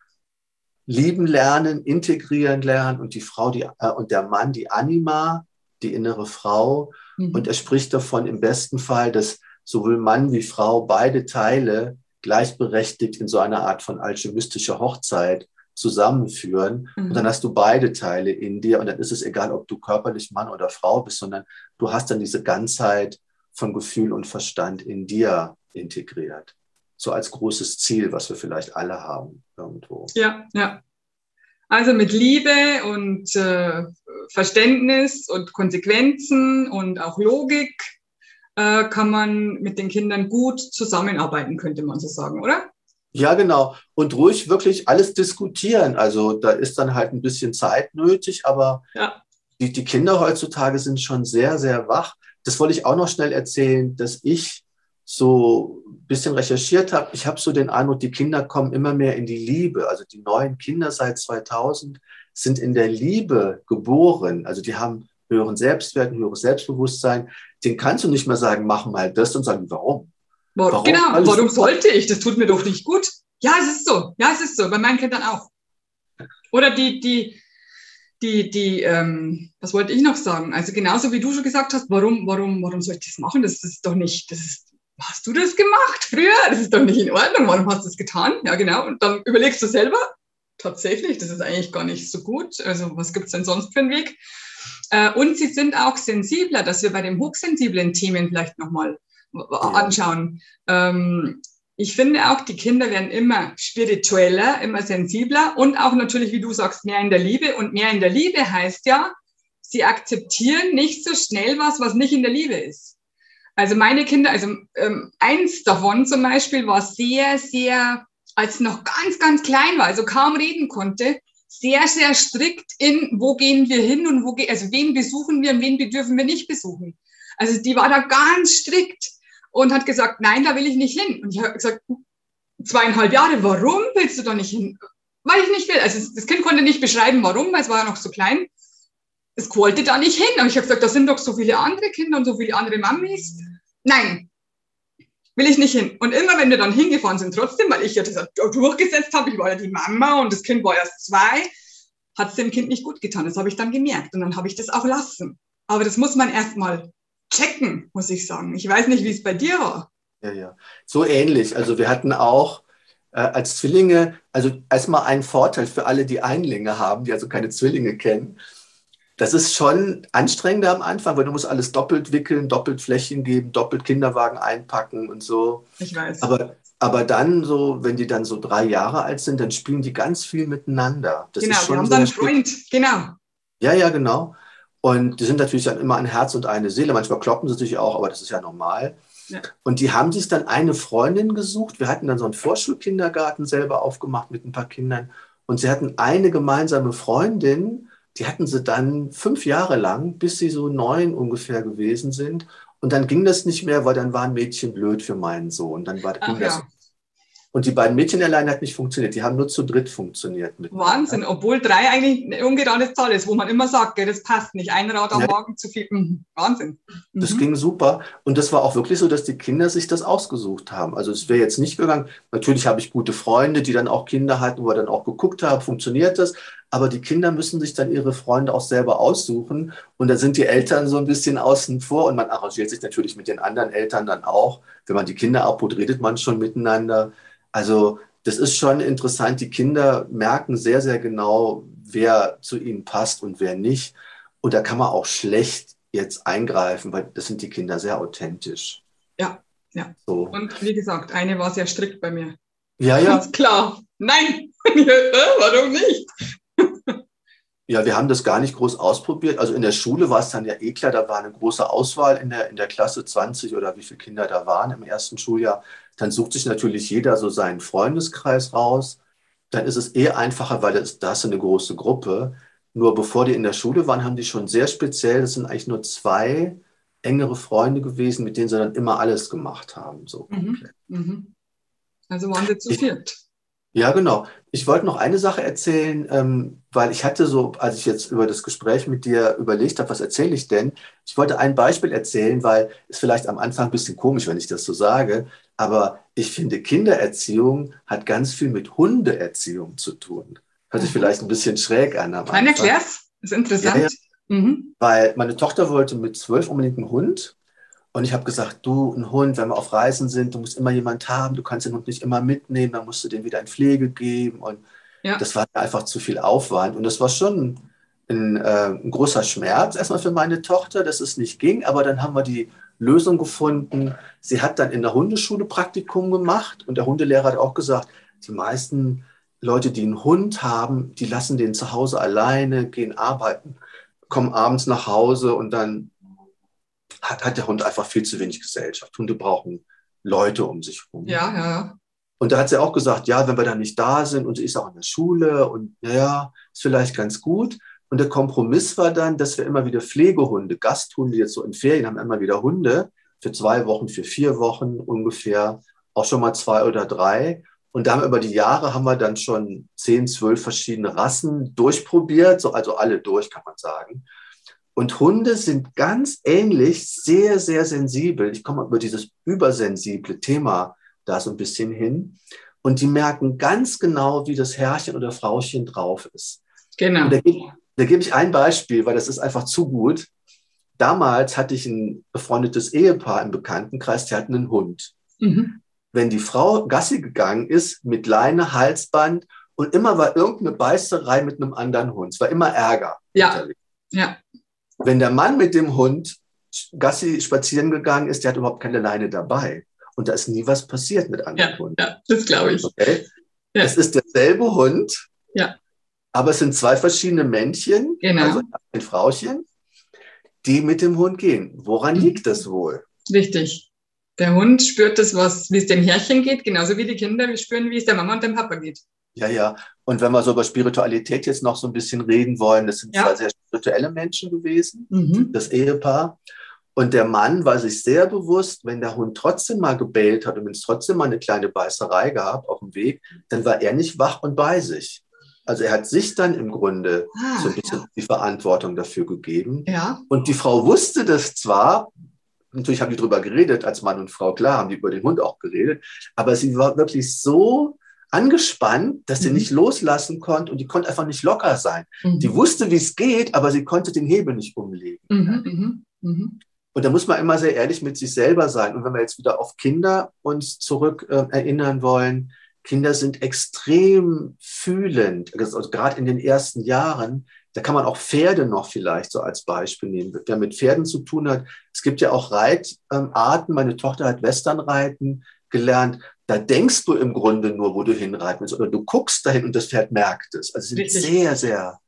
lieben lernen, integrieren lernen und die Frau die, äh, und der Mann die Anima, die innere Frau. Mhm. Und er spricht davon im besten Fall, dass sowohl Mann wie Frau beide Teile gleichberechtigt in so einer Art von alchemistischer Hochzeit zusammenführen. Mhm. Und dann hast du beide Teile in dir und dann ist es egal, ob du körperlich Mann oder Frau bist, sondern du hast dann diese Ganzheit von Gefühl und Verstand in dir integriert so als großes Ziel, was wir vielleicht alle haben irgendwo. Ja, ja. Also mit Liebe und äh, Verständnis und Konsequenzen und auch Logik äh, kann man mit den Kindern gut zusammenarbeiten, könnte man so sagen, oder? Ja, genau. Und ruhig wirklich alles diskutieren. Also da ist dann halt ein bisschen Zeit nötig, aber ja. die, die Kinder heutzutage sind schon sehr, sehr wach. Das wollte ich auch noch schnell erzählen, dass ich so ein bisschen recherchiert habe, ich habe so den Eindruck, die Kinder kommen immer mehr in die Liebe. Also die neuen Kinder seit 2000 sind in der Liebe geboren. Also die haben höheren Selbstwert, ein höheres Selbstbewusstsein. Den kannst du nicht mehr sagen, mach mal das und sagen, warum? warum? Genau, Alles warum sollte ich? Das tut mir doch nicht gut. Ja, es ist so. Ja, es ist so. Bei meinen Kindern auch. Oder die, die, die, die, ähm, was wollte ich noch sagen? Also genauso wie du schon gesagt hast, warum, warum, warum soll ich das machen? Das ist doch nicht, das ist hast du das gemacht früher? Das ist doch nicht in Ordnung. Warum hast du das getan? Ja, genau. Und dann überlegst du selber, tatsächlich, das ist eigentlich gar nicht so gut. Also was gibt es denn sonst für einen Weg? Äh, und sie sind auch sensibler, dass wir bei den hochsensiblen Themen vielleicht nochmal anschauen. Ähm, ich finde auch, die Kinder werden immer spiritueller, immer sensibler und auch natürlich, wie du sagst, mehr in der Liebe. Und mehr in der Liebe heißt ja, sie akzeptieren nicht so schnell was, was nicht in der Liebe ist. Also meine Kinder, also ähm, eins davon zum Beispiel war sehr, sehr, als noch ganz, ganz klein war, also kaum reden konnte, sehr, sehr strikt in, wo gehen wir hin und wo, also wen besuchen wir und wen dürfen wir nicht besuchen. Also die war da ganz strikt und hat gesagt, nein, da will ich nicht hin. Und ich habe gesagt, zweieinhalb Jahre, warum willst du da nicht hin? Weil ich nicht will. Also das Kind konnte nicht beschreiben, warum, weil es war ja noch so klein. Es wollte da nicht hin. Aber ich habe gesagt, da sind doch so viele andere Kinder und so viele andere Mamis. Nein, will ich nicht hin. Und immer wenn wir dann hingefahren sind, trotzdem, weil ich ja das durchgesetzt habe, ich war ja die Mama und das Kind war erst zwei, hat es dem Kind nicht gut getan. Das habe ich dann gemerkt und dann habe ich das auch lassen. Aber das muss man erstmal checken, muss ich sagen. Ich weiß nicht, wie es bei dir war. Ja, ja. So ähnlich. Also wir hatten auch äh, als Zwillinge, also erstmal ein Vorteil für alle, die Einlinge haben, die also keine Zwillinge kennen. Das ist schon anstrengender am Anfang, weil du musst alles doppelt wickeln, doppelt Flächen geben, doppelt Kinderwagen einpacken und so. Ich weiß. Aber, aber dann so, wenn die dann so drei Jahre alt sind, dann spielen die ganz viel miteinander. Das genau, wir haben dann einen Freund, genau. Ja, ja, genau. Und die sind natürlich dann immer ein Herz und eine Seele. Manchmal kloppen sie sich auch, aber das ist ja normal. Ja. Und die haben sich dann eine Freundin gesucht. Wir hatten dann so einen Vorschulkindergarten selber aufgemacht mit ein paar Kindern. Und sie hatten eine gemeinsame Freundin, die hatten sie dann fünf Jahre lang, bis sie so neun ungefähr gewesen sind. Und dann ging das nicht mehr, weil dann war ein Mädchen blöd für meinen Sohn. Dann war, ging Ach, das ja. Und die beiden Mädchen allein hat nicht funktioniert. Die haben nur zu dritt funktioniert. Wahnsinn, obwohl drei eigentlich eine ungerade Zahl ist, wo man immer sagt, gell, das passt nicht. Ein Rad am ja. Morgen zu viel. Mhm. Wahnsinn. Mhm. Das ging super. Und das war auch wirklich so, dass die Kinder sich das ausgesucht haben. Also es wäre jetzt nicht gegangen. Natürlich habe ich gute Freunde, die dann auch Kinder hatten, wo wir dann auch geguckt haben, funktioniert das. Aber die Kinder müssen sich dann ihre Freunde auch selber aussuchen. Und da sind die Eltern so ein bisschen außen vor. Und man arrangiert sich natürlich mit den anderen Eltern dann auch. Wenn man die Kinder abholt, redet man schon miteinander. Also das ist schon interessant. Die Kinder merken sehr, sehr genau, wer zu ihnen passt und wer nicht. Und da kann man auch schlecht jetzt eingreifen, weil das sind die Kinder sehr authentisch. Ja, ja. So. Und wie gesagt, eine war sehr strikt bei mir. Ja, ja. Ganz klar. Nein, warum nicht? Ja, wir haben das gar nicht groß ausprobiert. Also in der Schule war es dann ja eh klar, da war eine große Auswahl in der, in der Klasse 20 oder wie viele Kinder da waren im ersten Schuljahr. Dann sucht sich natürlich jeder so seinen Freundeskreis raus. Dann ist es eh einfacher, weil das, da ist eine große Gruppe. Nur bevor die in der Schule waren, haben die schon sehr speziell, das sind eigentlich nur zwei engere Freunde gewesen, mit denen sie dann immer alles gemacht haben. So mhm. Mhm. Also waren sie zu viert. Ja, genau. Ich wollte noch eine Sache erzählen, ähm, weil ich hatte so, als ich jetzt über das Gespräch mit dir überlegt habe, was erzähle ich denn? Ich wollte ein Beispiel erzählen, weil es vielleicht am Anfang ein bisschen komisch, wenn ich das so sage, aber ich finde, Kindererziehung hat ganz viel mit Hundeerziehung zu tun. Hört sich mhm. vielleicht ein bisschen schräg an. Nein, erklär's. Ist interessant. Ja, ja. Mhm. Weil meine Tochter wollte mit zwölf unbedingt einen Hund und ich habe gesagt, du, ein Hund, wenn wir auf Reisen sind, du musst immer jemand haben, du kannst den Hund nicht immer mitnehmen, dann musst du den wieder in Pflege geben. Und ja. das war einfach zu viel Aufwand. Und das war schon ein, äh, ein, großer Schmerz erstmal für meine Tochter, dass es nicht ging. Aber dann haben wir die Lösung gefunden. Sie hat dann in der Hundeschule Praktikum gemacht und der Hundelehrer hat auch gesagt, die meisten Leute, die einen Hund haben, die lassen den zu Hause alleine, gehen arbeiten, kommen abends nach Hause und dann hat, hat der Hund einfach viel zu wenig Gesellschaft. Hunde brauchen Leute um sich herum. Ja, ja. Und da hat sie auch gesagt, ja, wenn wir dann nicht da sind und sie ist auch in der Schule und naja, ist vielleicht ganz gut. Und der Kompromiss war dann, dass wir immer wieder Pflegehunde, Gasthunde jetzt so in Ferien haben immer wieder Hunde für zwei Wochen, für vier Wochen ungefähr, auch schon mal zwei oder drei. Und da haben über die Jahre haben wir dann schon zehn, zwölf verschiedene Rassen durchprobiert, so, also alle durch, kann man sagen. Und Hunde sind ganz ähnlich, sehr, sehr sensibel. Ich komme über dieses übersensible Thema da so ein bisschen hin. Und die merken ganz genau, wie das Herrchen oder Frauchen drauf ist. Genau. da, da gebe ich ein Beispiel, weil das ist einfach zu gut. Damals hatte ich ein befreundetes Ehepaar im Bekanntenkreis, die hatten einen Hund. Mhm. Wenn die Frau Gassi gegangen ist mit Leine, Halsband und immer war irgendeine Beißerei mit einem anderen Hund. Es war immer Ärger. Ja. ja. Wenn der Mann mit dem Hund Gassi spazieren gegangen ist, der hat überhaupt keine Leine dabei. Und da ist nie was passiert mit anderen ja, Hunden. Ja, das glaube ich. Okay? Ja. Es ist derselbe Hund, Ja, aber es sind zwei verschiedene Männchen, Genau. also ein Frauchen, die mit dem Hund gehen. Woran Mhm. liegt das wohl? richtig. Der Hund spürt das, was, wie es dem Herrchen geht, genauso wie die Kinder spüren, wie es der Mama und dem Papa geht. Ja, ja. Und wenn wir so über Spiritualität jetzt noch so ein bisschen reden wollen, das sind Ja. zwei sehr spirituelle Menschen gewesen, Mhm. das Ehepaar. Und der Mann war sich sehr bewusst, wenn der Hund trotzdem mal gebellt hat und wenn es trotzdem mal eine kleine Beißerei gab auf dem Weg, dann war er nicht wach und bei sich. Also er hat sich dann im Grunde Ah, so ein bisschen die Verantwortung dafür gegeben. ja. Und die Frau wusste das zwar, natürlich haben die drüber geredet, als Mann und Frau, klar, haben die über den Hund auch geredet, aber sie war wirklich so angespannt, dass sie Mhm. nicht loslassen konnte und die konnte einfach nicht locker sein. Mhm. Die wusste, wie es geht, aber sie konnte den Hebel nicht umlegen. Mhm, mhm, mhm. Und da muss man immer sehr ehrlich mit sich selber sein. Und wenn wir jetzt wieder auf Kinder uns zurück äh, erinnern wollen, Kinder sind extrem fühlend, also also gerade in den ersten Jahren. Da kann man auch Pferde noch vielleicht so als Beispiel nehmen. Wer mit Pferden zu tun hat, es gibt ja auch Reitarten. Meine Tochter hat Westernreiten gelernt. Da denkst du im Grunde nur, wo du hinreiten willst. Oder du guckst dahin und das Pferd merkt es. Also sie sind Richtig. sehr, sehr,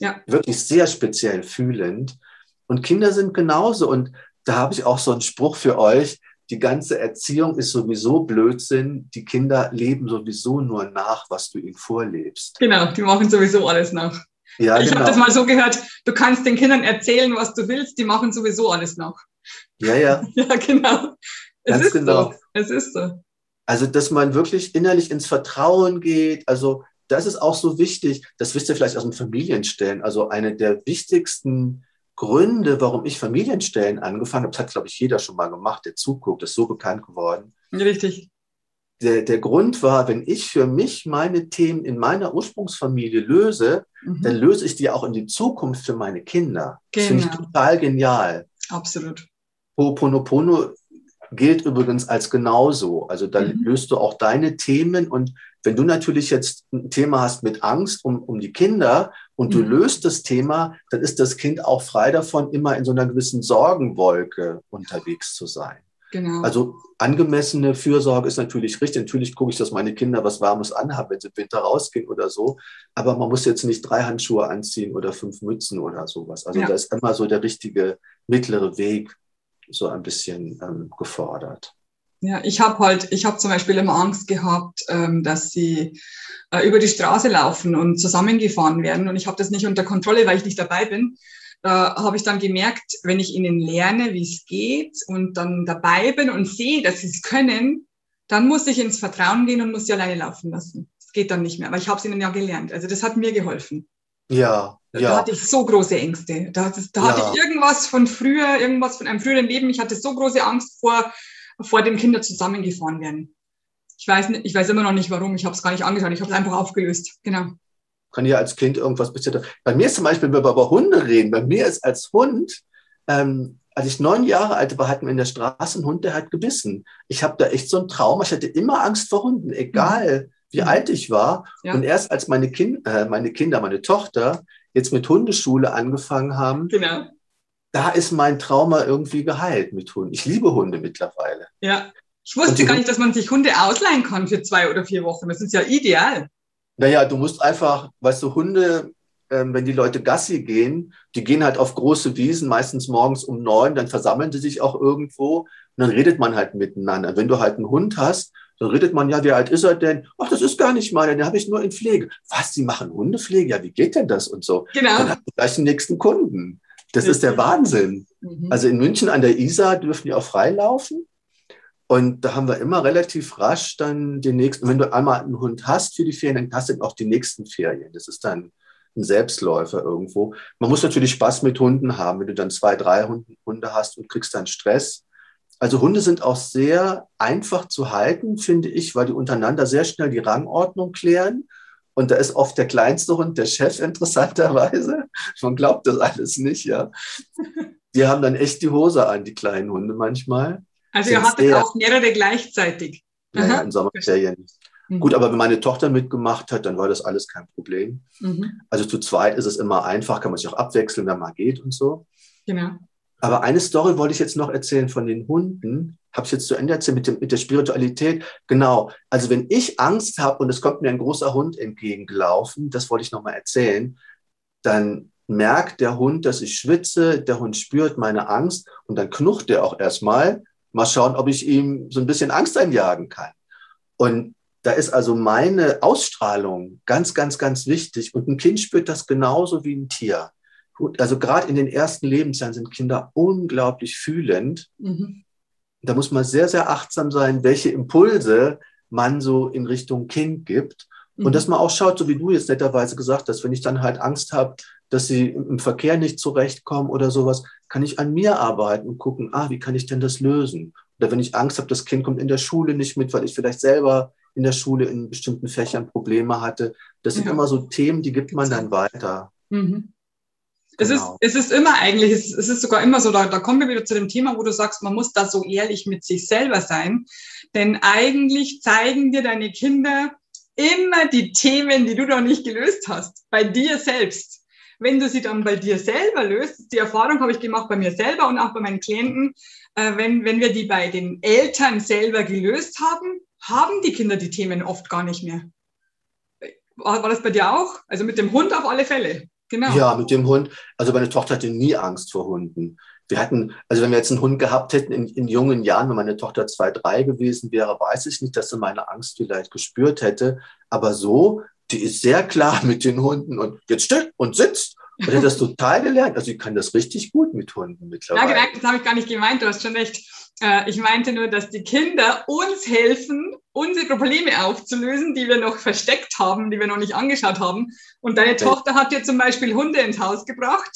Ja. wirklich sehr speziell fühlend. Und Kinder sind genauso. Und da habe ich auch so einen Spruch für euch. Die ganze Erziehung ist sowieso Blödsinn. Die Kinder leben sowieso nur nach, was du ihnen vorlebst. Genau, die machen sowieso alles nach. Ja, ich genau. habe das mal so gehört, du kannst den Kindern erzählen, was du willst, die machen sowieso alles nach. Ja, ja. Ja, genau. Es Ganz ist genau. so. Es ist so. Also, dass man wirklich innerlich ins Vertrauen geht. Also, das ist auch so wichtig. Das wisst ihr vielleicht aus dem Familienstellen. Also, eine der wichtigsten Gründe, warum ich Familienstellen angefangen habe, das hat, glaube ich, jeder schon mal gemacht, der zuguckt, ist so bekannt geworden. Richtig. Der, der Grund war, wenn ich für mich meine Themen in meiner Ursprungsfamilie löse, Mhm. dann löse ich die auch in die Zukunft für meine Kinder. Das finde ich Genau. total genial. Absolut. Ho'oponopono gilt übrigens als genauso. Also da Mhm. löst du auch deine Themen und wenn du natürlich jetzt ein Thema hast mit Angst um, um die Kinder und du Mhm. löst das Thema, dann ist das Kind auch frei davon, immer in so einer gewissen Sorgenwolke unterwegs zu sein. Genau. Also angemessene Fürsorge ist natürlich richtig. Natürlich gucke ich, dass meine Kinder was Warmes anhaben, wenn sie im Winter rausgehen oder so. Aber man muss jetzt nicht drei Handschuhe anziehen oder fünf Mützen oder sowas. Also Ja. da ist immer so der richtige mittlere Weg so ein bisschen ähm, gefordert. Ja, ich habe halt, ich habe zum Beispiel immer Angst gehabt, ähm, dass sie äh, über die Straße laufen und zusammengefahren werden. Und ich habe das nicht unter Kontrolle, weil ich nicht dabei bin. Da habe ich dann gemerkt, wenn ich ihnen lerne, wie es geht und dann dabei bin und sehe, dass sie es können, dann muss ich ins Vertrauen gehen und muss sie alleine laufen lassen. Es geht dann nicht mehr, aber ich habe es ihnen ja gelernt. Also das hat mir geholfen. Ja, Da ja, hatte ich so große Ängste. Da, hatte- da Ja. hatte ich irgendwas von früher, irgendwas von einem früheren Leben. Ich hatte so große Angst vor, vor dem Kinder zusammengefahren werden. Ich weiß, nicht, ich weiß immer noch nicht warum. Ich habe es gar nicht angeschaut. Ich habe es einfach aufgelöst. Genau. kann ja als Kind irgendwas passiert. Bei mir ist zum Beispiel, wenn wir über Hunde reden, bei mir ist als Hund, ähm, als ich neun Jahre alt war, hatten wir in der Straße einen Hund, der hat gebissen. Ich habe da echt so ein Trauma. Ich hatte immer Angst vor Hunden, egal wie Mhm. alt ich war. Ja. Und erst als meine, kind, äh, meine Kinder, meine Tochter jetzt mit Hundeschule angefangen haben, Genau. da ist mein Trauma irgendwie geheilt mit Hunden. Ich liebe Hunde mittlerweile. Ja. Ich wusste gar nicht, dass man sich Hunde ausleihen kann für zwei oder vier Wochen. Das ist ja ideal. Naja, du musst einfach, weißt du, Hunde, ähm, wenn die Leute Gassi gehen, die gehen halt auf große Wiesen, meistens morgens um neun, dann versammeln sie sich auch irgendwo und dann redet man halt miteinander. Wenn du halt einen Hund hast, dann redet man, ja, wie alt ist er denn? Ach, das ist gar nicht meiner, den habe ich nur in Pflege. Was, die machen Hundepflege? Ja, wie geht denn das und so? Dann Genau. hast du gleich den nächsten Kunden. Das ist der. Wahnsinn. Mhm. Also in München an der Isar dürfen die auch freilaufen. Und da haben wir immer relativ rasch dann den nächsten, wenn du einmal einen Hund hast für die Ferien, dann hast du auch die nächsten Ferien. Das ist dann ein Selbstläufer irgendwo. Man muss natürlich Spaß mit Hunden haben, wenn du dann zwei, drei Hunde hast und kriegst dann Stress. Also Hunde sind auch sehr einfach zu halten, finde ich, weil die untereinander sehr schnell die Rangordnung klären. Und da ist oft der kleinste Hund der Chef interessanterweise. Man glaubt das alles nicht, ja. Die haben dann echt die Hose an, die kleinen Hunde manchmal. Also ihr hattet sehr- auch mehrere gleichzeitig. Ja, ja, Aha. in Sommerferien. Mhm. Gut, aber wenn meine Tochter mitgemacht hat, dann war das alles kein Problem. Mhm. Also zu zweit ist es immer einfach, kann man sich auch abwechseln, wenn man geht und so. Genau. Aber eine Story wollte ich jetzt noch erzählen von den Hunden. Habe ich jetzt zu Ende erzählt mit, dem, mit der Spiritualität. Genau. Also wenn ich Angst habe und es kommt mir ein großer Hund entgegengelaufen, das wollte ich noch mal erzählen, dann merkt der Hund, dass ich schwitze, der Hund spürt meine Angst und dann knucht er auch erstmal. Mal schauen, ob ich ihm so ein bisschen Angst einjagen kann. Und da ist also meine Ausstrahlung ganz, ganz, ganz wichtig. Und ein Kind spürt das genauso wie ein Tier. Also gerade in den ersten Lebensjahren sind Kinder unglaublich fühlend. Mhm. Da muss man sehr, sehr achtsam sein, welche Impulse man so in Richtung Kind gibt. Mhm. Und dass man auch schaut, so wie du jetzt netterweise gesagt hast, wenn ich dann halt Angst habe, dass sie im Verkehr nicht zurechtkommen oder sowas, kann ich an mir arbeiten und gucken, ah, wie kann ich denn das lösen? Oder wenn ich Angst habe, das Kind kommt in der Schule nicht mit, weil ich vielleicht selber in der Schule in bestimmten Fächern Probleme hatte. Das sind ja. immer so Themen, die gibt man dann weiter. Mhm. Es, genau. ist, es ist immer eigentlich, es, ist sogar immer so, da, da kommen wir wieder zu dem Thema, wo du sagst, man muss da so ehrlich mit sich selber sein. Denn eigentlich zeigen dir deine Kinder immer die Themen, die du noch nicht gelöst hast, bei dir selbst wenn du sie dann bei dir selber löst, die Erfahrung habe ich gemacht bei mir selber und auch bei meinen Klienten, äh, wenn, wenn wir die bei den Eltern selber gelöst haben, haben die Kinder die Themen oft gar nicht mehr. War, war das bei dir auch? Also mit dem Hund auf alle Fälle. Genau. Ja, mit dem Hund. Also meine Tochter hatte nie Angst vor Hunden. Wir hatten, also wenn wir jetzt einen Hund gehabt hätten in, in jungen Jahren, wenn meine Tochter zwei, drei gewesen wäre, weiß ich nicht, dass sie meine Angst vielleicht gespürt hätte. Aber so die ist sehr klar mit den Hunden und jetzt still und sitzt. Und hat das total gelernt. Also ich kann das richtig gut mit Hunden mittlerweile. Ja, gemerkt, das habe ich gar nicht gemeint, du hast schon recht. Äh, ich meinte nur, dass die Kinder uns helfen, unsere Probleme aufzulösen, die wir noch versteckt haben, die wir noch nicht angeschaut haben. Und deine okay. Tochter hat dir zum Beispiel Hunde ins Haus gebracht.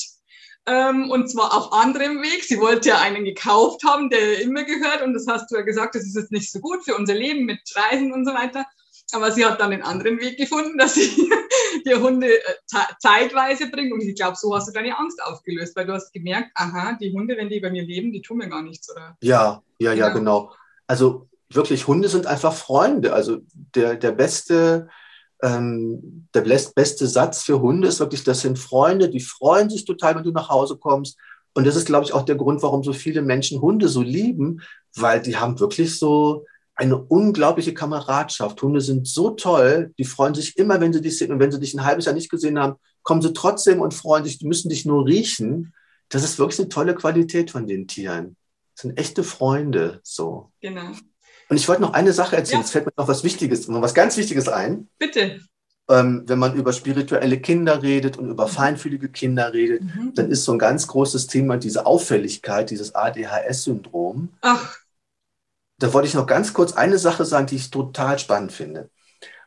Ähm, und zwar auf anderem Weg. Sie wollte ja einen gekauft haben, der immer gehört. Und das hast du ja gesagt, das ist jetzt nicht so gut für unser Leben mit Reisen und so weiter. Aber sie hat dann den anderen Weg gefunden, dass sie die Hunde äh, zeitweise bringt. Und ich glaube, so hast du deine Angst aufgelöst, weil du hast gemerkt, aha, die Hunde, wenn die bei mir leben, die tun mir gar nichts, oder? Ja, ja, ja, genau. genau. Also wirklich, Hunde sind einfach Freunde. Also der, der beste, ähm, der beste Satz für Hunde ist wirklich, das sind Freunde, die freuen sich total, wenn du nach Hause kommst. Und das ist, glaube ich, auch der Grund, warum so viele Menschen Hunde so lieben, weil die haben wirklich so, eine unglaubliche Kameradschaft. Hunde sind so toll, die freuen sich immer, wenn sie dich sehen. Und wenn sie dich ein halbes Jahr nicht gesehen haben, kommen sie trotzdem und freuen sich. Die müssen dich nur riechen. Das ist wirklich eine tolle Qualität von den Tieren. Das sind echte Freunde, so. Genau. Und ich wollte noch eine Sache erzählen. Ja. Jetzt fällt mir noch was Wichtiges, was ganz Wichtiges ein. Bitte. Ähm, wenn man über spirituelle Kinder redet und über mhm. feinfühlige Kinder redet, mhm. dann ist so ein ganz großes Thema diese Auffälligkeit, dieses ADHS-Syndrom. Ach da wollte ich noch ganz kurz eine Sache sagen, die ich total spannend finde.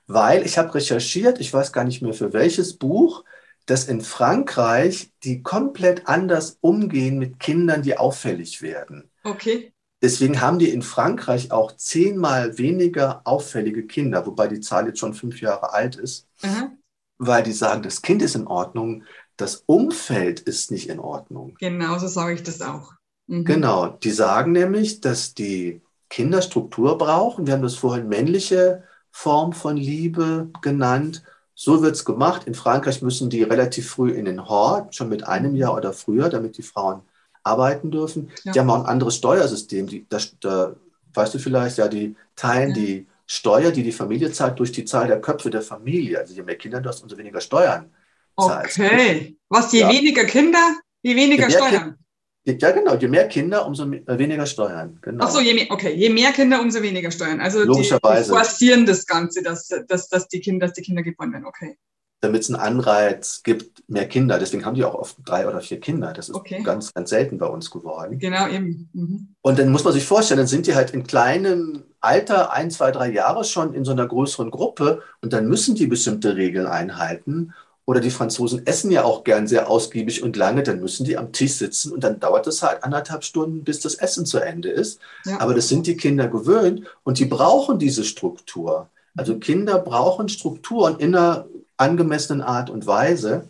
Weil ich habe recherchiert, ich weiß gar nicht mehr für welches Buch, dass in Frankreich die komplett anders umgehen mit Kindern, die auffällig werden. Okay. Deswegen haben die in Frankreich auch zehnmal weniger auffällige Kinder, wobei die Zahl jetzt schon fünf Jahre alt ist, mhm. weil die sagen, das Kind ist in Ordnung, das Umfeld ist nicht in Ordnung. Genau, so sage ich das auch. Mhm. Genau, die sagen nämlich, dass die Kinder Struktur brauchen. Wir haben das vorhin männliche Form von Liebe genannt. So wird es gemacht. In Frankreich müssen die relativ früh in den Hort, schon mit einem Jahr oder früher, damit die Frauen arbeiten dürfen. Ja. Die haben auch ein anderes Steuersystem. Die, das, da, weißt du vielleicht, ja, die teilen ja. die Steuer, die die Familie zahlt, durch die Zahl der Köpfe der Familie. Also je mehr Kinder du hast, umso weniger Steuern zahlst. Okay. Was, je ja. weniger Kinder, je weniger je Steuern? Kind, ja, genau. Je mehr Kinder, umso äh, weniger Steuern. Genau. Ach so, je mehr, okay. Je mehr Kinder, umso weniger Steuern. Also Logischerweise. die, die forcieren das Ganze, dass, dass, dass, die Kinder, dass die Kinder geboren werden. Okay. Damit es einen Anreiz gibt, mehr Kinder. Deswegen haben die auch oft drei oder vier Kinder. Das ist okay. ganz, ganz selten bei uns geworden. Genau, eben. Mhm. Und dann muss man sich vorstellen, dann sind die halt in kleinem Alter, ein, zwei, drei Jahre schon in so einer größeren Gruppe und dann müssen die bestimmte Regeln einhalten. Oder die Franzosen essen ja auch gern sehr ausgiebig und lange, dann müssen die am Tisch sitzen und dann dauert es halt anderthalb Stunden, bis das Essen zu Ende ist. Ja. Aber das sind die Kinder gewöhnt und die brauchen diese Struktur. Also Kinder brauchen Strukturen in einer angemessenen Art und Weise.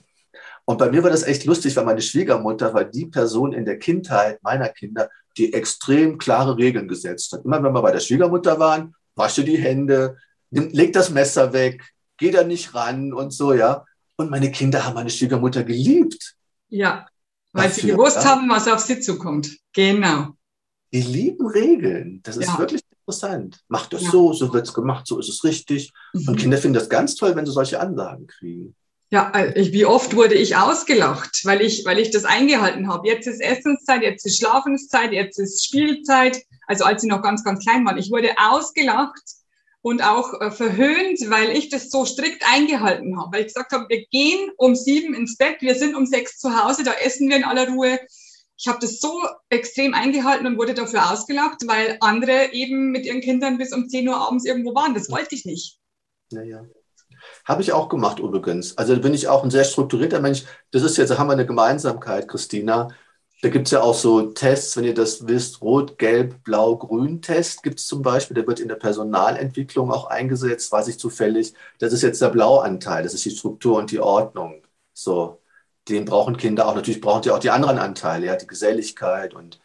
Und bei mir war das echt lustig, weil meine Schwiegermutter war die Person in der Kindheit meiner Kinder, die extrem klare Regeln gesetzt hat. Immer wenn wir bei der Schwiegermutter waren, wasche die Hände, leg das Messer weg, geh da nicht ran und so, ja. Und meine Kinder haben meine Schwiegermutter geliebt. Ja. Weil dafür, sie gewusst haben, was auf sie zukommt. Genau. Die lieben Regeln. Das ist ja. wirklich interessant. Macht das ja. so, so wird es gemacht, so ist es richtig. Mhm. Und Kinder finden das ganz toll, wenn sie solche Anlagen kriegen. Ja, äh, wie oft wurde ich ausgelacht, weil ich, weil ich das eingehalten habe. Jetzt ist Essenszeit, jetzt ist Schlafenszeit, jetzt ist Spielzeit. Also als sie noch ganz, ganz klein waren. Ich wurde ausgelacht und auch äh, verhöhnt, weil ich das so strikt eingehalten habe. Weil ich gesagt habe, wir gehen um sieben ins Bett, wir sind um sechs zu Hause, da essen wir in aller Ruhe. Ich habe das so extrem eingehalten und wurde dafür ausgelacht, weil andere eben mit ihren Kindern bis um 10 Uhr abends irgendwo waren. Das wollte ich nicht. Naja. Habe ich auch gemacht übrigens. Also bin ich auch ein sehr strukturierter Mensch. Das ist jetzt, da haben wir eine Gemeinsamkeit, Christina. Da gibt es ja auch so Tests, wenn ihr das wisst, Rot, Gelb, Blau, Grün-Test gibt es zum Beispiel. Der wird in der Personalentwicklung auch eingesetzt, weiß ich zufällig. Das ist jetzt der Blauanteil, das ist die Struktur und die Ordnung. So, den brauchen Kinder auch. Natürlich brauchen die auch die anderen Anteile, ja, die Geselligkeit und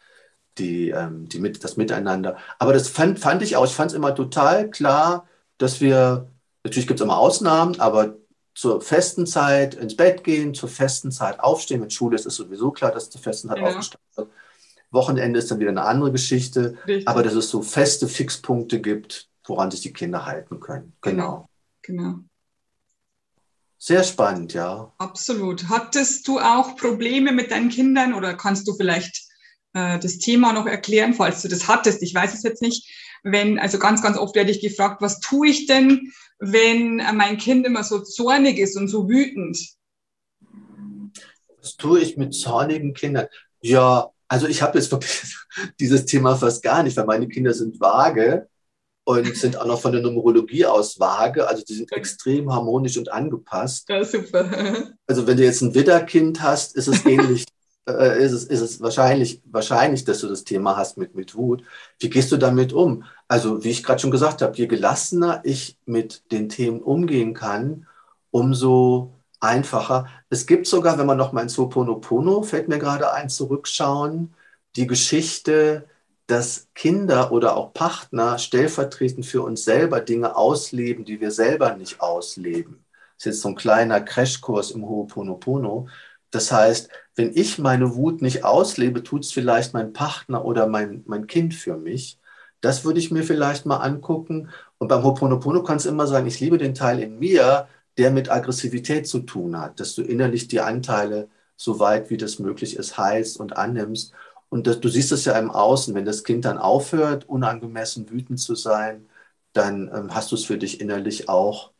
die, ähm, die mit, das Miteinander. Aber das fand, fand ich auch, ich fand es immer total klar, dass wir, natürlich gibt es immer Ausnahmen, aber zur festen Zeit ins Bett gehen, zur festen Zeit aufstehen. Mit Schule ist es sowieso klar, dass zur festen Zeit ja. aufgestanden wird. Wochenende ist dann wieder eine andere Geschichte, Richtig. aber dass es so feste Fixpunkte gibt, woran sich die Kinder halten können. Genau. Genau. genau. Sehr spannend, ja. Absolut. Hattest du auch Probleme mit deinen Kindern oder kannst du vielleicht äh, das Thema noch erklären, falls du das hattest? Ich weiß es jetzt nicht. Wenn, also ganz, ganz oft werde ich gefragt, was tue ich denn, wenn mein Kind immer so zornig ist und so wütend? Was tue ich mit zornigen Kindern? Ja, also ich habe jetzt wirklich dieses Thema fast gar nicht, weil meine Kinder sind vage und sind auch noch von der Numerologie aus vage. Also die sind extrem harmonisch und angepasst. Ja, super. Also wenn du jetzt ein Widderkind hast, ist es ähnlich. Äh, ist, es, ist es wahrscheinlich, wahrscheinlich, dass du das Thema hast mit, mit Wut. Wie gehst du damit um? Also, wie ich gerade schon gesagt habe, je gelassener ich mit den Themen umgehen kann, umso einfacher. Es gibt sogar, wenn man noch mal ins Ho'oponopono, fällt mir gerade ein, zurückschauen, die Geschichte, dass Kinder oder auch Partner stellvertretend für uns selber Dinge ausleben, die wir selber nicht ausleben. Das ist jetzt so ein kleiner Crashkurs im Ho'oponopono. Das heißt, wenn ich meine Wut nicht auslebe, tut es vielleicht mein Partner oder mein, mein Kind für mich. Das würde ich mir vielleicht mal angucken. Und beim Ho'oponopono kannst du immer sagen, ich liebe den Teil in mir, der mit Aggressivität zu tun hat, dass du innerlich die Anteile so weit wie das möglich ist heilst und annimmst und das, du siehst es ja im Außen, wenn das Kind dann aufhört, unangemessen wütend zu sein, dann ähm, hast du es für dich innerlich auch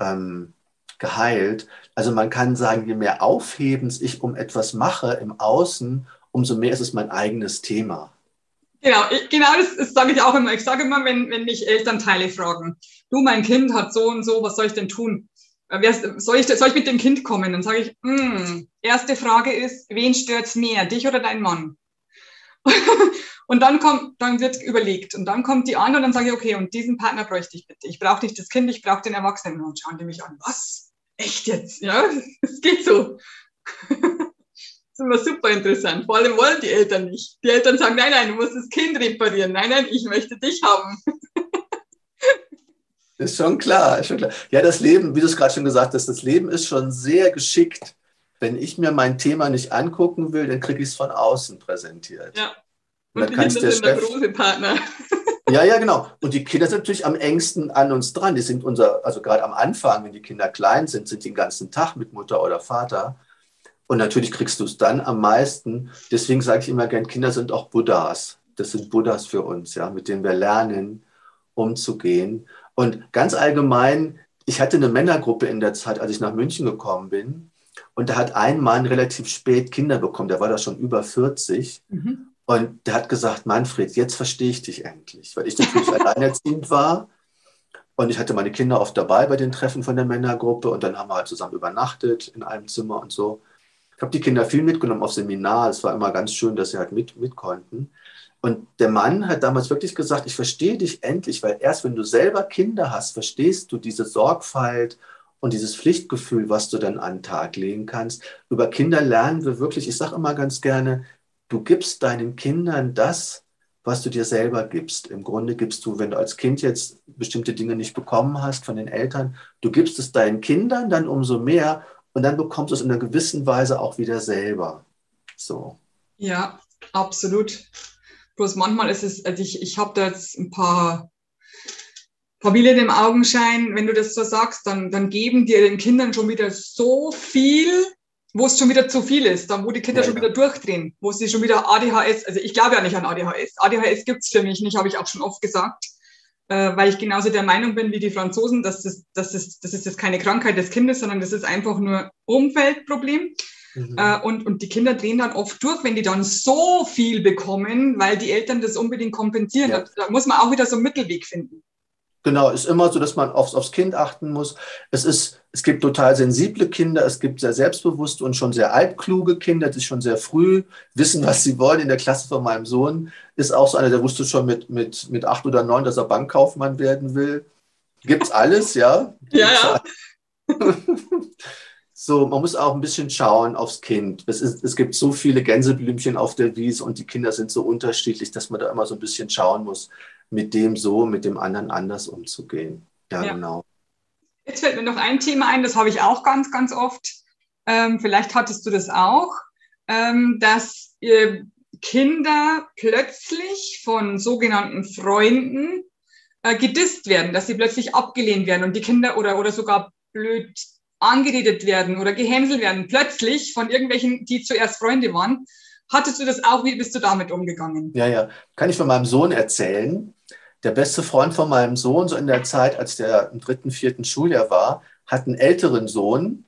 ähm, geheilt. Also man kann sagen, je mehr Aufhebens ich um etwas mache im Außen, umso mehr ist es mein eigenes Thema. Genau, genau das, das sage ich auch immer. Ich sage immer, wenn, wenn mich Elternteile fragen, du, mein Kind hat so und so, was soll ich denn tun? Äh, soll ich, soll ich mit dem Kind kommen? Dann sage ich, mm, erste Frage ist, wen stört es mehr, dich oder dein Mann? und dann kommt, dann wird überlegt und dann kommt die an und dann sage ich, okay, und diesen Partner bräuchte ich bitte. Ich brauche nicht das Kind, ich brauche den Erwachsenen. Und schauen die mich an, was? Echt jetzt? Ja, es geht so. das ist immer super interessant. Vor allem wollen die Eltern nicht. Die Eltern sagen, nein, nein, du musst das Kind reparieren. Nein, nein, ich möchte dich haben. ist schon klar, ist schon klar. Ja, das Leben, wie du es gerade schon gesagt hast, das Leben ist schon sehr geschickt wenn ich mir mein Thema nicht angucken will, dann kriege ich es von außen präsentiert. Ja. Und, und dann Kinder sind der große Partner. Ja, ja, genau. Und die Kinder sind natürlich am engsten an uns dran. Die sind unser, also gerade am Anfang, wenn die Kinder klein sind, sind die den ganzen Tag mit Mutter oder Vater. Und natürlich kriegst du es dann am meisten. Deswegen sage ich immer gern, Kinder sind auch Buddhas. Das sind Buddhas für uns, ja, mit denen wir lernen, umzugehen. Und ganz allgemein, ich hatte eine Männergruppe in der Zeit, als ich nach München gekommen bin. Und da hat ein Mann relativ spät Kinder bekommen, der war da schon über 40. Mhm. Und der hat gesagt, Manfred, jetzt verstehe ich dich endlich, weil ich natürlich alleinerziehend war. Und ich hatte meine Kinder oft dabei bei den Treffen von der Männergruppe und dann haben wir halt zusammen übernachtet in einem Zimmer und so. Ich habe die Kinder viel mitgenommen auf Seminar. Es war immer ganz schön, dass sie halt mit, mit konnten. Und der Mann hat damals wirklich gesagt, ich verstehe dich endlich, weil erst wenn du selber Kinder hast, verstehst du diese Sorgfalt und dieses Pflichtgefühl, was du dann an den Tag legen kannst. Über Kinder lernen wir wirklich, ich sage immer ganz gerne, du gibst deinen Kindern das, was du dir selber gibst. Im Grunde gibst du, wenn du als Kind jetzt bestimmte Dinge nicht bekommen hast von den Eltern, du gibst es deinen Kindern dann umso mehr und dann bekommst du es in einer gewissen Weise auch wieder selber. So. Ja, absolut. Bloß manchmal ist es, also ich, ich habe da jetzt ein paar Familien im Augenschein, wenn du das so sagst, dann, dann geben dir den Kindern schon wieder so viel, wo es schon wieder zu viel ist, dann wo die Kinder ja, schon wieder durchdrehen, wo sie schon wieder ADHS, also ich glaube ja nicht an ADHS. ADHS gibt's für mich nicht, habe ich auch schon oft gesagt, äh, weil ich genauso der Meinung bin wie die Franzosen, dass das, dass das, das ist das keine Krankheit des Kindes, sondern das ist einfach nur Umfeldproblem. Mhm. Äh, und, und die Kinder drehen dann oft durch, wenn die dann so viel bekommen, weil die Eltern das unbedingt kompensieren. Ja. Da, da muss man auch wieder so einen Mittelweg finden. Genau, ist immer so, dass man aufs, aufs Kind achten muss. Es, ist, es gibt total sensible Kinder, es gibt sehr selbstbewusste und schon sehr altkluge Kinder, die schon sehr früh wissen, was sie wollen. In der Klasse von meinem Sohn ist auch so einer, der wusste schon mit, mit, mit acht oder neun, dass er Bankkaufmann werden will. Gibt's alles, ja? ja, ja. so, man muss auch ein bisschen schauen aufs Kind. Es, ist, es gibt so viele Gänseblümchen auf der Wiese und die Kinder sind so unterschiedlich, dass man da immer so ein bisschen schauen muss mit dem so, mit dem anderen anders umzugehen. Ja, ja. genau. Jetzt fällt mir noch ein Thema ein, das habe ich auch ganz, ganz oft. Ähm, vielleicht hattest du das auch, ähm, dass äh, Kinder plötzlich von sogenannten Freunden äh, gedisst werden, dass sie plötzlich abgelehnt werden und die Kinder oder, oder sogar blöd angeredet werden oder gehänselt werden, plötzlich von irgendwelchen, die zuerst Freunde waren. Hattest du das auch? Wie bist du damit umgegangen? Ja, ja. Kann ich von meinem Sohn erzählen der beste Freund von meinem Sohn, so in der Zeit, als der im dritten, vierten Schuljahr war, hat einen älteren Sohn,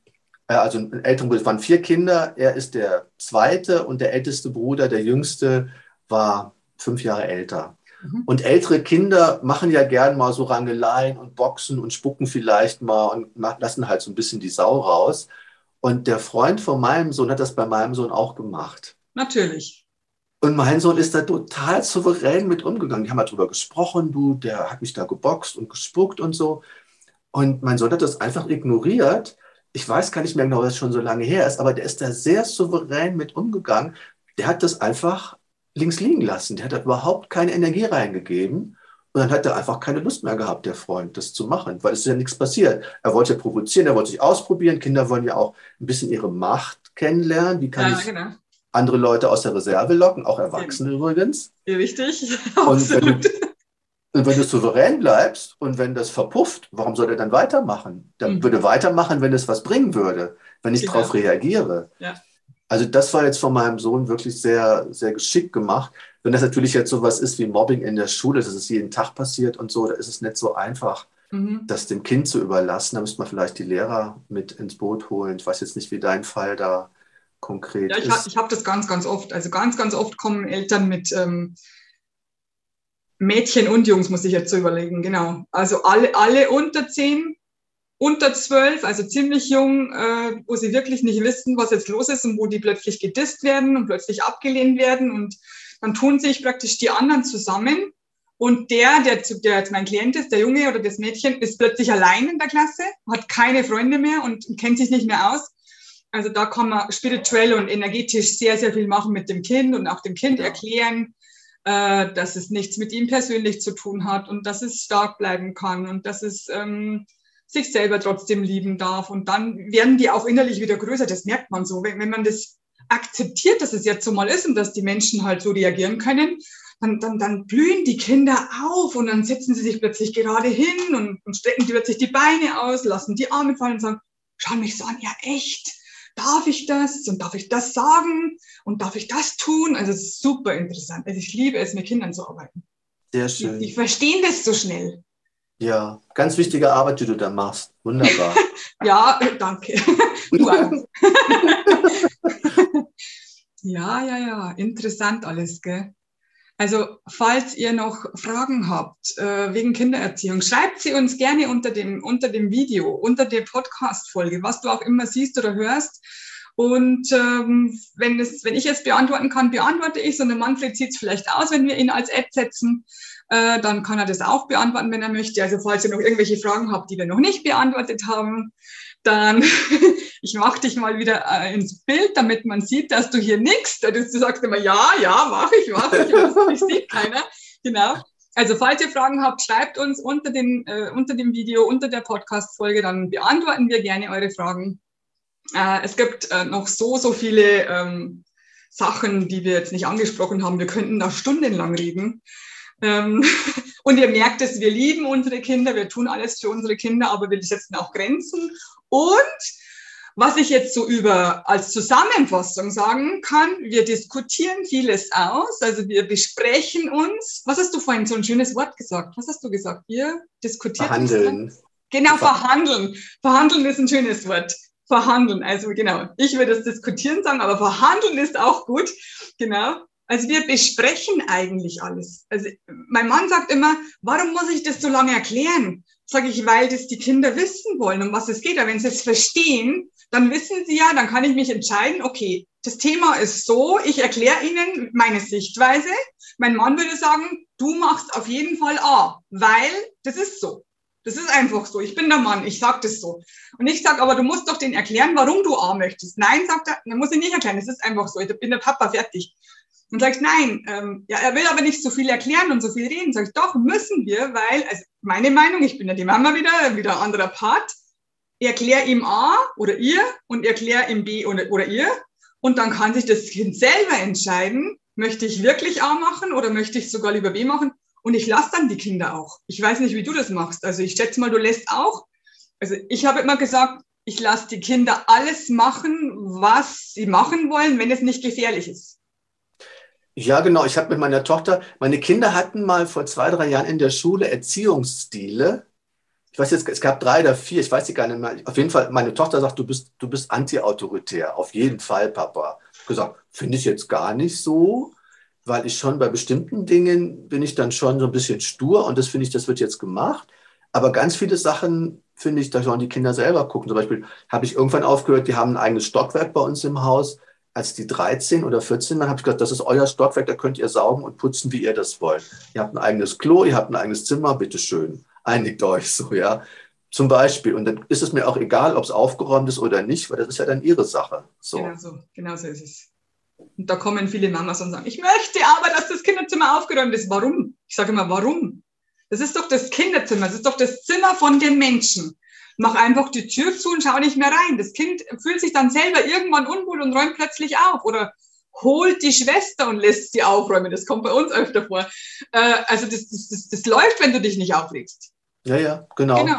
äh, also einen älteren Bruder, es waren vier Kinder, er ist der zweite und der älteste Bruder, der jüngste, war fünf Jahre älter. Mhm. Und ältere Kinder machen ja gern mal so Rangeleien und boxen und spucken vielleicht mal und lassen halt so ein bisschen die Sau raus. Und der Freund von meinem Sohn hat das bei meinem Sohn auch gemacht. Natürlich. Und mein Sohn ist da total souverän mit umgegangen. Die haben halt drüber gesprochen, du, der hat mich da geboxt und gespuckt und so. Und mein Sohn hat das einfach ignoriert. Ich weiß gar nicht mehr genau, was schon so lange her ist, aber der ist da sehr souverän mit umgegangen. Der hat das einfach links liegen lassen. Der hat da überhaupt keine Energie reingegeben. Und dann hat er einfach keine Lust mehr gehabt, der Freund, das zu machen, weil es ist ja nichts passiert. Er wollte ja provozieren, er wollte sich ausprobieren. Kinder wollen ja auch ein bisschen ihre Macht kennenlernen. Wie kann ja, ich genau andere Leute aus der Reserve locken, auch Erwachsene ja. übrigens. Richtig. Und wenn, du, und wenn du souverän bleibst und wenn das verpufft, warum soll er dann weitermachen? Dann mhm. würde weitermachen, wenn es was bringen würde, wenn ich genau. darauf reagiere. Ja. Also das war jetzt von meinem Sohn wirklich sehr, sehr geschickt gemacht. Wenn das natürlich jetzt so was ist wie Mobbing in der Schule, dass es jeden Tag passiert und so, da ist es nicht so einfach, mhm. das dem Kind zu überlassen. Da müsste man vielleicht die Lehrer mit ins Boot holen. Ich weiß jetzt nicht, wie dein Fall da konkret ja, ich ist? ich habe das ganz, ganz oft. Also ganz, ganz oft kommen Eltern mit ähm, Mädchen und Jungs, muss ich jetzt so überlegen, genau. Also alle, alle unter zehn, unter zwölf, also ziemlich jung, äh, wo sie wirklich nicht wissen, was jetzt los ist und wo die plötzlich gedisst werden und plötzlich abgelehnt werden. Und dann tun sich praktisch die anderen zusammen. Und der, der, der jetzt mein Klient ist, der Junge oder das Mädchen, ist plötzlich allein in der Klasse, hat keine Freunde mehr und kennt sich nicht mehr aus also da kann man spirituell und energetisch sehr, sehr viel machen mit dem Kind und auch dem Kind erklären, äh, dass es nichts mit ihm persönlich zu tun hat und dass es stark bleiben kann und dass es ähm, sich selber trotzdem lieben darf. Und dann werden die auch innerlich wieder größer. Das merkt man so. Wenn, wenn man das akzeptiert, dass es jetzt so mal ist und dass die Menschen halt so reagieren können, dann, dann, dann blühen die Kinder auf und dann setzen sie sich plötzlich gerade hin und, und strecken die plötzlich die Beine aus, lassen die Arme fallen und sagen, schau mich so an, ja echt darf ich das und darf ich das sagen und darf ich das tun? Also es ist super interessant. Also ich liebe es, mit Kindern zu arbeiten. Sehr schön. Die, die verstehen das so schnell. Ja, ganz wichtige Arbeit, die du da machst. Wunderbar. ja, danke. Du ja, ja, ja, interessant alles, gell? Also, falls ihr noch Fragen habt äh, wegen Kindererziehung, schreibt sie uns gerne unter dem, unter dem Video, unter der Podcast-Folge, was du auch immer siehst oder hörst. Und ähm, wenn, es, wenn ich es beantworten kann, beantworte ich es. Und der Manfred sieht es vielleicht aus, wenn wir ihn als Ad setzen. Äh, dann kann er das auch beantworten, wenn er möchte. Also falls ihr noch irgendwelche Fragen habt, die wir noch nicht beantwortet haben, dann ich mache dich mal wieder äh, ins Bild, damit man sieht, dass du hier nix. Du sagst immer, ja, ja, mache ich, mache ich, ich sieht keiner. Genau. Also falls ihr Fragen habt, schreibt uns unter dem, äh, unter dem Video, unter der Podcast-Folge, dann beantworten wir gerne eure Fragen. Äh, es gibt äh, noch so, so viele ähm, Sachen, die wir jetzt nicht angesprochen haben. Wir könnten da stundenlang reden. Ähm, und ihr merkt es, wir lieben unsere Kinder, wir tun alles für unsere Kinder, aber wir setzen auch Grenzen. Und was ich jetzt so über als Zusammenfassung sagen kann, wir diskutieren vieles aus, also wir besprechen uns. Was hast du vorhin so ein schönes Wort gesagt? Was hast du gesagt? Wir diskutieren. Verhandeln. Genau, verhandeln. Verhandeln ist ein schönes Wort. Verhandeln, also genau. Ich würde das diskutieren sagen, aber verhandeln ist auch gut. Genau. Also wir besprechen eigentlich alles. Also mein Mann sagt immer, warum muss ich das so lange erklären? Sage ich, weil das die Kinder wissen wollen, um was es geht. Aber wenn sie es verstehen, dann wissen sie ja, dann kann ich mich entscheiden, okay, das Thema ist so, ich erkläre Ihnen meine Sichtweise. Mein Mann würde sagen, du machst auf jeden Fall A, weil das ist so. Das ist einfach so. Ich bin der Mann, ich sag das so. Und ich sag, aber du musst doch den erklären, warum du A möchtest. Nein, sagt er, dann muss ich nicht erklären, das ist einfach so. Ich bin der Papa fertig. Und sagt, nein, ähm, ja, er will aber nicht so viel erklären und so viel reden. Sag ich, doch, müssen wir, weil, also meine Meinung, ich bin ja die Mama wieder, wieder anderer Part erklär ihm A oder ihr und erklär ihm B oder, oder ihr. Und dann kann sich das Kind selber entscheiden, möchte ich wirklich A machen oder möchte ich sogar lieber B machen? Und ich lasse dann die Kinder auch. Ich weiß nicht, wie du das machst. Also ich schätze mal, du lässt auch. Also ich habe immer gesagt, ich lasse die Kinder alles machen, was sie machen wollen, wenn es nicht gefährlich ist. Ja, genau. Ich habe mit meiner Tochter, meine Kinder hatten mal vor zwei, drei Jahren in der Schule Erziehungsstile ich weiß jetzt, es gab drei oder vier, ich weiß sie gar nicht mehr. Auf jeden Fall, meine Tochter sagt, du bist, du bist anti-autoritär. Auf jeden Fall, Papa. Ich gesagt, finde ich jetzt gar nicht so, weil ich schon bei bestimmten Dingen bin ich dann schon so ein bisschen stur und das finde ich, das wird jetzt gemacht. Aber ganz viele Sachen finde ich, da sollen die Kinder selber gucken. Zum Beispiel habe ich irgendwann aufgehört, die haben ein eigenes Stockwerk bei uns im Haus. Als die 13 oder 14 waren, habe ich gesagt, das ist euer Stockwerk, da könnt ihr saugen und putzen, wie ihr das wollt. Ihr habt ein eigenes Klo, ihr habt ein eigenes Zimmer, bitteschön einigt euch so, ja. Zum Beispiel. Und dann ist es mir auch egal, ob es aufgeräumt ist oder nicht, weil das ist ja dann ihre Sache. So. Genau so, genau so ist es. Und da kommen viele Mamas und sagen, ich möchte aber, dass das Kinderzimmer aufgeräumt ist. Warum? Ich sage immer, warum? Das ist doch das Kinderzimmer, das ist doch das Zimmer von den Menschen. Mach einfach die Tür zu und schau nicht mehr rein. Das Kind fühlt sich dann selber irgendwann unwohl und räumt plötzlich auf. Oder holt die Schwester und lässt sie aufräumen. Das kommt bei uns öfter vor. Äh, also das, das, das, das läuft, wenn du dich nicht aufregst. Ja, ja, genau. genau.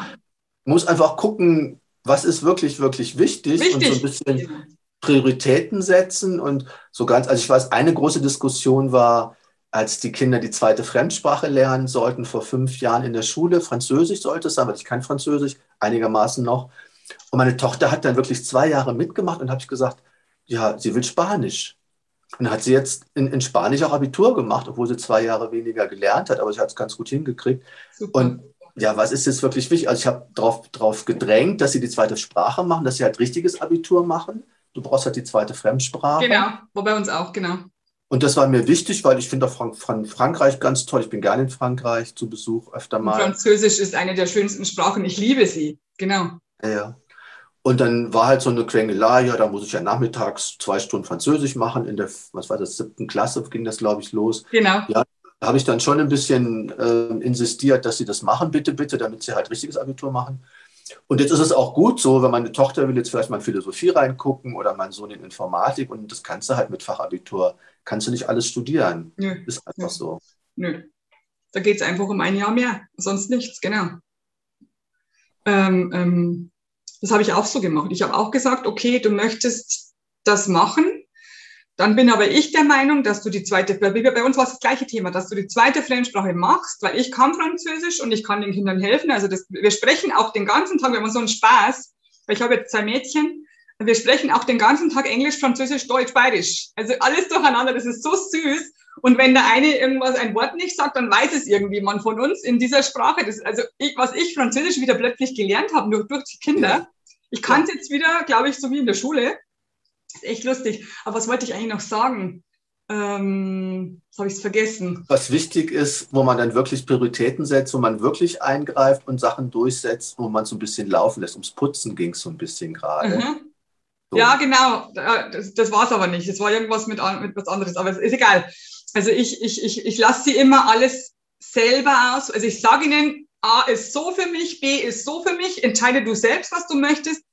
Muss einfach gucken, was ist wirklich, wirklich wichtig, wichtig. und so ein bisschen Prioritäten setzen und so ganz, also ich weiß, eine große Diskussion war, als die Kinder die zweite Fremdsprache lernen sollten vor fünf Jahren in der Schule. Französisch sollte es sein, weil ich kann Französisch, einigermaßen noch. Und meine Tochter hat dann wirklich zwei Jahre mitgemacht und habe ich gesagt, ja, sie will Spanisch. Und hat sie jetzt in, in, Spanisch auch Abitur gemacht, obwohl sie zwei Jahre weniger gelernt hat, aber sie hat es ganz gut hingekriegt. Super. Und ja, was ist jetzt wirklich wichtig? Also ich habe darauf drauf gedrängt, dass sie die zweite Sprache machen, dass sie halt richtiges Abitur machen. Du brauchst halt die zweite Fremdsprache. Genau, war bei uns auch, genau. Und das war mir wichtig, weil ich finde auch Frank Frank Frankreich ganz toll. Ich bin gerne in Frankreich zu Besuch öfter mal. Französisch ist eine der schönsten Sprachen. Ich liebe sie, genau. Ja. Und dann war halt so eine Quengelei, ja, da muss ich ja nachmittags zwei Stunden Französisch machen. In der, was war das, siebten Klasse ging das, glaube ich, los. Genau. Ja, da habe ich dann schon ein bisschen äh, insistiert, dass sie das machen, bitte, bitte, damit sie halt richtiges Abitur machen. Und jetzt ist es auch gut so, wenn meine Tochter will jetzt vielleicht mal in Philosophie reingucken oder mein Sohn in Informatik und das kannst du halt mit Fachabitur, kannst du nicht alles studieren. Nö. Ist einfach Nö. so. Nö. Da geht es einfach um ein Jahr mehr, sonst nichts, genau. Ähm, ähm, das habe ich auch so gemacht. Ich habe auch gesagt, okay, du möchtest das machen, dann bin aber ich der Meinung, dass du die zweite, bei uns war es das gleiche Thema, dass du die zweite Fremdsprache machst, weil ich kann Französisch und ich kann den Kindern helfen. Also das, wir sprechen auch den ganzen Tag, wir haben so einen Spaß, weil ich habe jetzt zwei Mädchen, wir sprechen auch den ganzen Tag Englisch, Französisch, Deutsch, Bayerisch. Also alles durcheinander, das ist so süß. Und wenn der eine irgendwas, ein Wort nicht sagt, dann weiß es irgendjemand von uns in dieser Sprache. Das, also ich, was ich Französisch wieder plötzlich gelernt habe, nur durch die Kinder. Ich kann es jetzt wieder, glaube ich, so wie in der Schule ist echt lustig. Aber was wollte ich eigentlich noch sagen? Ähm, habe ich vergessen. Was wichtig ist, wo man dann wirklich Prioritäten setzt, wo man wirklich eingreift und Sachen durchsetzt, wo man so ein bisschen laufen lässt. Ums Putzen ging es so ein bisschen gerade. Mhm. So. Ja, genau. Das, das war es aber nicht. Es war irgendwas mit, mit was anderes, aber es ist egal. Also ich, ich, ich, ich lasse sie immer alles selber aus. Also ich sage ihnen, A ist so für mich, B ist so für mich, entscheide du selbst, was du möchtest.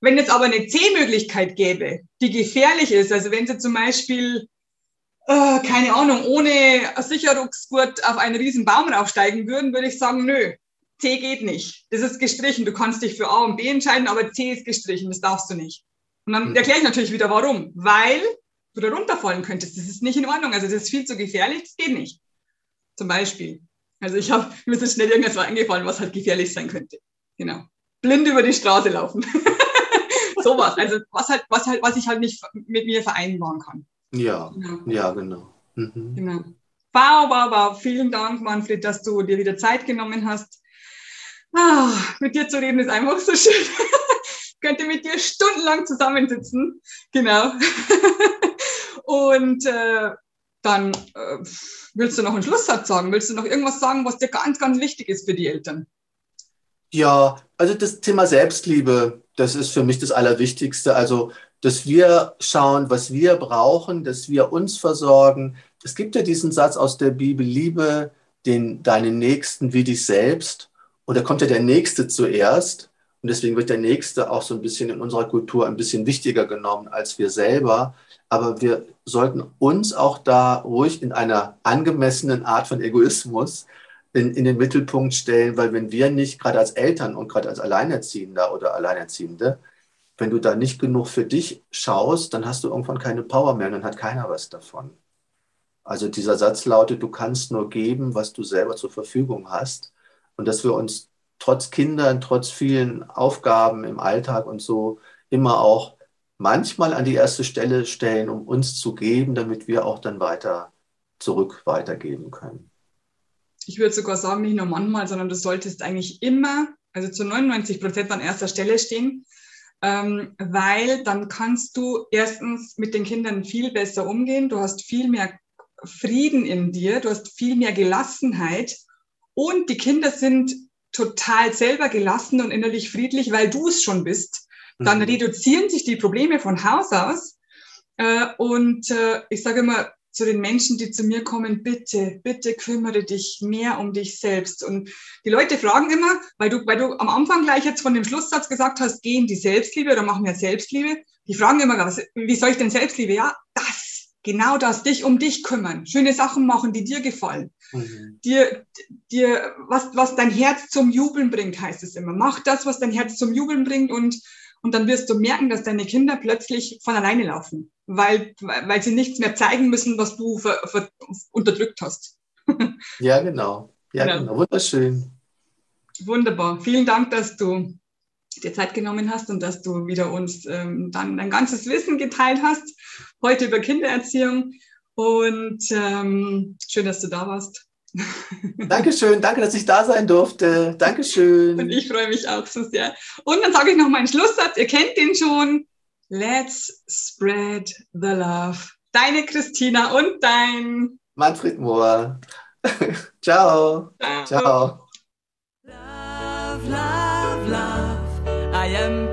Wenn es aber eine C-Möglichkeit gäbe, die gefährlich ist, also wenn sie zum Beispiel, äh, keine Ahnung, ohne Sicherungsgurt auf einen riesen Baum raufsteigen würden, würde ich sagen, nö, C geht nicht. Das ist gestrichen. Du kannst dich für A und B entscheiden, aber C ist gestrichen. Das darfst du nicht. Und dann mhm. erkläre ich natürlich wieder, warum. Weil du da runterfallen könntest. Das ist nicht in Ordnung. Also das ist viel zu gefährlich. Das geht nicht. Zum Beispiel. Also ich habe mir so schnell irgendwas eingefallen, was halt gefährlich sein könnte. Genau. Blind über die Straße laufen. Sowas. Also was halt, was halt, was ich halt nicht mit mir vereinbaren kann. Ja, genau. ja, genau. Mhm. Genau. Wow, wow, wow. Vielen Dank, Manfred, dass du dir wieder Zeit genommen hast. Ah, mit dir zu reden ist einfach so schön. ich könnte mit dir stundenlang zusammensitzen. Genau. Und äh, dann äh, willst du noch einen Schlusssatz sagen? Willst du noch irgendwas sagen, was dir ganz, ganz wichtig ist für die Eltern? Ja, also das Thema Selbstliebe, das ist für mich das Allerwichtigste. Also, dass wir schauen, was wir brauchen, dass wir uns versorgen. Es gibt ja diesen Satz aus der Bibel, liebe den, deinen Nächsten wie dich selbst. Und da kommt ja der Nächste zuerst. Und deswegen wird der Nächste auch so ein bisschen in unserer Kultur ein bisschen wichtiger genommen als wir selber. Aber wir sollten uns auch da ruhig in einer angemessenen Art von Egoismus in, in den Mittelpunkt stellen, weil wenn wir nicht, gerade als Eltern und gerade als Alleinerziehender oder Alleinerziehende, wenn du da nicht genug für dich schaust, dann hast du irgendwann keine Power mehr und dann hat keiner was davon. Also dieser Satz lautet, du kannst nur geben, was du selber zur Verfügung hast und dass wir uns trotz Kindern, trotz vielen Aufgaben im Alltag und so immer auch manchmal an die erste Stelle stellen, um uns zu geben, damit wir auch dann weiter zurück weitergeben können. Ich würde sogar sagen, nicht nur manchmal, sondern du solltest eigentlich immer, also zu 99 Prozent an erster Stelle stehen, ähm, weil dann kannst du erstens mit den Kindern viel besser umgehen, du hast viel mehr Frieden in dir, du hast viel mehr Gelassenheit und die Kinder sind total selber gelassen und innerlich friedlich, weil du es schon bist. Dann mhm. reduzieren sich die Probleme von Haus aus. Äh, und äh, ich sage immer zu den Menschen, die zu mir kommen, bitte, bitte kümmere dich mehr um dich selbst. Und die Leute fragen immer, weil du, weil du am Anfang gleich jetzt von dem Schlusssatz gesagt hast, gehen die Selbstliebe oder machen wir Selbstliebe. Die fragen immer, was, wie soll ich denn Selbstliebe? Ja, das genau das, dich um dich kümmern, schöne Sachen machen, die dir gefallen, mhm. dir, dir, was, was dein Herz zum Jubeln bringt, heißt es immer. Mach das, was dein Herz zum Jubeln bringt und, und dann wirst du merken, dass deine Kinder plötzlich von alleine laufen, weil, weil sie nichts mehr zeigen müssen, was du ver, ver, unterdrückt hast. ja, genau. Ja, genau. genau. Wunderschön. Wunderbar. Vielen Dank, dass du dir Zeit genommen hast und dass du wieder uns ähm, dann dein ganzes Wissen geteilt hast, heute über Kindererziehung. Und ähm, schön, dass du da warst. Dankeschön, danke, dass ich da sein durfte. Dankeschön. Und ich freue mich auch so sehr. Und dann sage ich noch meinen Schlusssatz, ihr kennt den schon. Let's spread the love. Deine Christina und dein Manfred Mohr. Ciao. Ciao. Ciao. Love, love, love. I am.